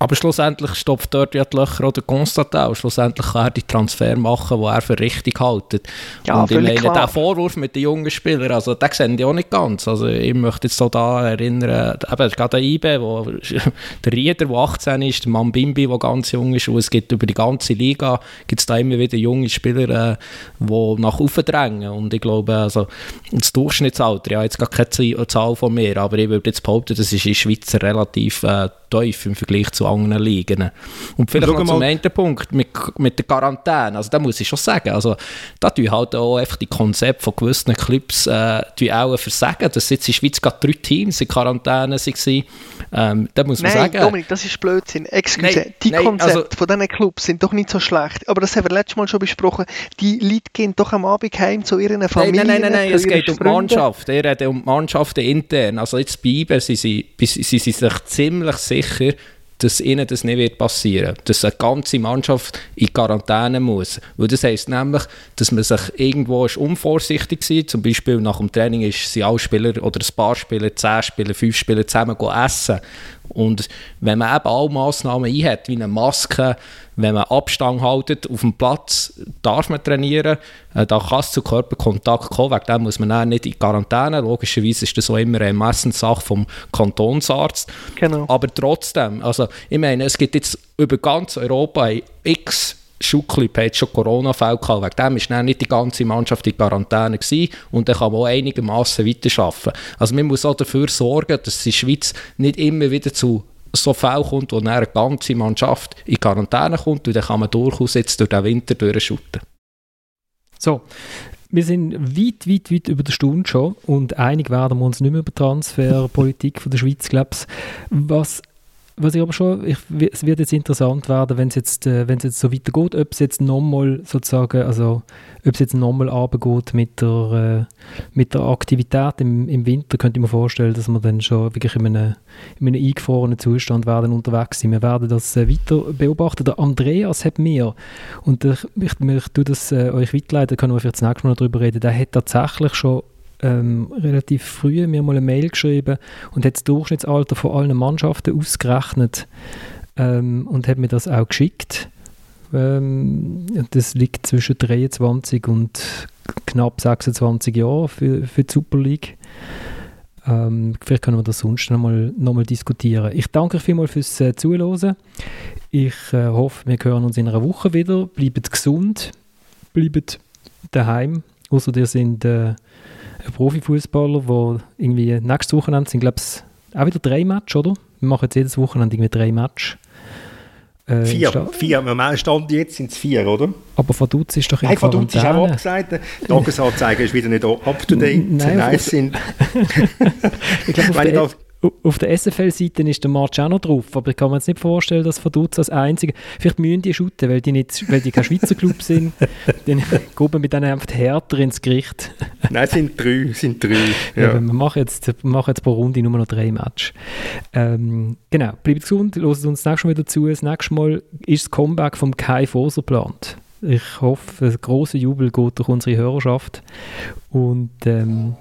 Aber schlussendlich stopft dort ja die Löcher oder Constantin. Schlussendlich kann er die Transfer machen, die er für richtig hält. Ja, und ich meine, klar. der Vorwurf mit den jungen Spielern, also den sehen die auch nicht ganz. Also ich möchte jetzt so da erinnern, eben gerade der IBE, wo, der Rieder, der 18 ist, der Mambimbi, der ganz jung ist, und es gibt über die ganze Liga, gibt es da immer wieder junge Spieler, äh, die nach oben drängen. Und ich glaube, also das Durchschnittsalter, ja, jetzt gar keine Zahl von mir, aber ich würde jetzt behaupten, das ist in der Schweiz relativ äh, tief im Vergleich zu anderen Ligen. Und vielleicht noch zum einen Punkt mit, mit der Quarantäne. Also da muss ich schon sagen, also da tun halt auch einfach die Konzepte von gewissen Clubs äh, auch versagen, dass jetzt in der Schweiz gerade drei Teams in Quarantäne waren. Ähm, da muss man nein, sagen... Dominik, das ist Blödsinn. Excuse, nein, die nein, Konzepte also, von diesen Clubs sind doch nicht so schlecht. Aber das haben wir letztes Mal schon besprochen. Die Leute gehen doch am Abend heim zu ihren Familien. Nein, nein, nein, nein, es geht um die Mannschaft. Er redet um die Mannschaften intern. Also jetzt bei IBE sind sie, sie, sie, sie sich ziemlich sicher, dass ihnen das nicht wird passieren wird. Dass eine ganze Mannschaft in Quarantäne muss. Weil das heisst nämlich, dass man sich irgendwo ist unvorsichtig war. Zum Beispiel nach dem Training sie alle Spieler oder ein paar Spieler, zehn Spieler, fünf Spieler zusammen essen. Und wenn man eben alle Massnahmen einhat, wie eine Maske, wenn man Abstand haltet auf dem Platz, darf man trainieren, äh, da kann es zu Körperkontakt kommen, wegen dem muss man dann nicht in Quarantäne, logischerweise ist das auch immer eine Messenssache vom Kantonsarzt, genau. aber trotzdem, also ich meine, es gibt jetzt über ganz Europa x Schuckli hat schon Corona-Fälle gehabt. Wegen dem war dann nicht die ganze Mannschaft in Quarantäne gewesen. und dann kann man auch einigermaßen weiterarbeiten. Also man muss auch dafür sorgen, dass die Schweiz nicht immer wieder zu so Fällen kommt, wo eine ganze Mannschaft in Quarantäne kommt und dann kann man durchaus jetzt durch den Winter durchschütten. So, wir sind weit, weit, weit über der Stunde schon und einig werden wir uns nicht mehr über Transferpolitik von der Schweiz, glaube. Was was ich aber schon, ich, es wird jetzt interessant werden, wenn es jetzt, äh, wenn jetzt so weitergeht, ob es jetzt nochmal sozusagen, also ob es jetzt nochmal runtergeht mit der, äh, mit der Aktivität im, im Winter, könnte ich mir vorstellen, dass wir dann schon wirklich in einem, in einem eingefrorenen Zustand werden unterwegs sind. Wir werden das äh, weiter beobachten. Der Andreas hat mir, und ich, ich, ich tue das euch weiterleiten, können wir vielleicht das nächste Mal darüber reden, der hat tatsächlich schon ähm, relativ früh mir mal eine Mail geschrieben und hat das Durchschnittsalter von allen Mannschaften ausgerechnet ähm, und hat mir das auch geschickt. Ähm, das liegt zwischen 23 und knapp 26 Jahren für, für die Super League. Ähm, vielleicht können wir das sonst nochmal noch mal diskutieren. Ich danke euch vielmals fürs äh, Zuhören. Ich äh, hoffe, wir hören uns in einer Woche wieder. Bleibt gesund, bleibt daheim. Außer ihr sind äh, Profifußballer, die irgendwie nächstes Wochenende sind, glaube ich, auch wieder drei Matches, oder? Wir machen jetzt jedes Wochenende irgendwie drei Matches. Äh, vier, vier. Im Stand jetzt sind es vier, oder? Aber Vaduz ist doch in Nein, Vaduz ist auch abgesagt. Die Tagesanzeige ist wieder nicht up to date. Nein, nice sind. ich glaube, auf, auf der SFL-Seite ist der March auch noch drauf, aber ich kann mir jetzt nicht vorstellen, dass Vaduz als einzige, vielleicht müssen die shooten, weil die, nicht, weil die kein Schweizer Club sind, dann gehen wir mit denen einfach härter ins Gericht. Nein, es sind drei, sind drei. Ja. Ja, wir machen jetzt, wir machen jetzt pro Runde nur noch drei Matches. Ähm, genau, bleibt gesund, hören uns das nächste Mal wieder zu. Das nächste Mal ist das Comeback vom Kai Foser geplant. Ich hoffe, ein grosser Jubel geht durch unsere Hörerschaft und ähm,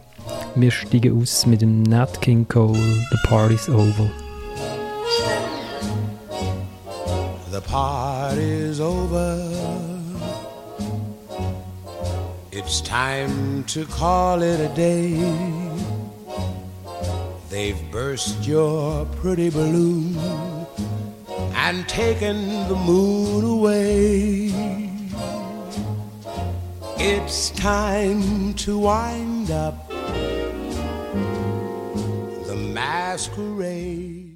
wir steigen aus mit dem Nat King Cole, The Party's Over. The party's over. It's time to call it a day. They've burst your pretty balloon and taken the moon away. It's time to wind up the masquerade.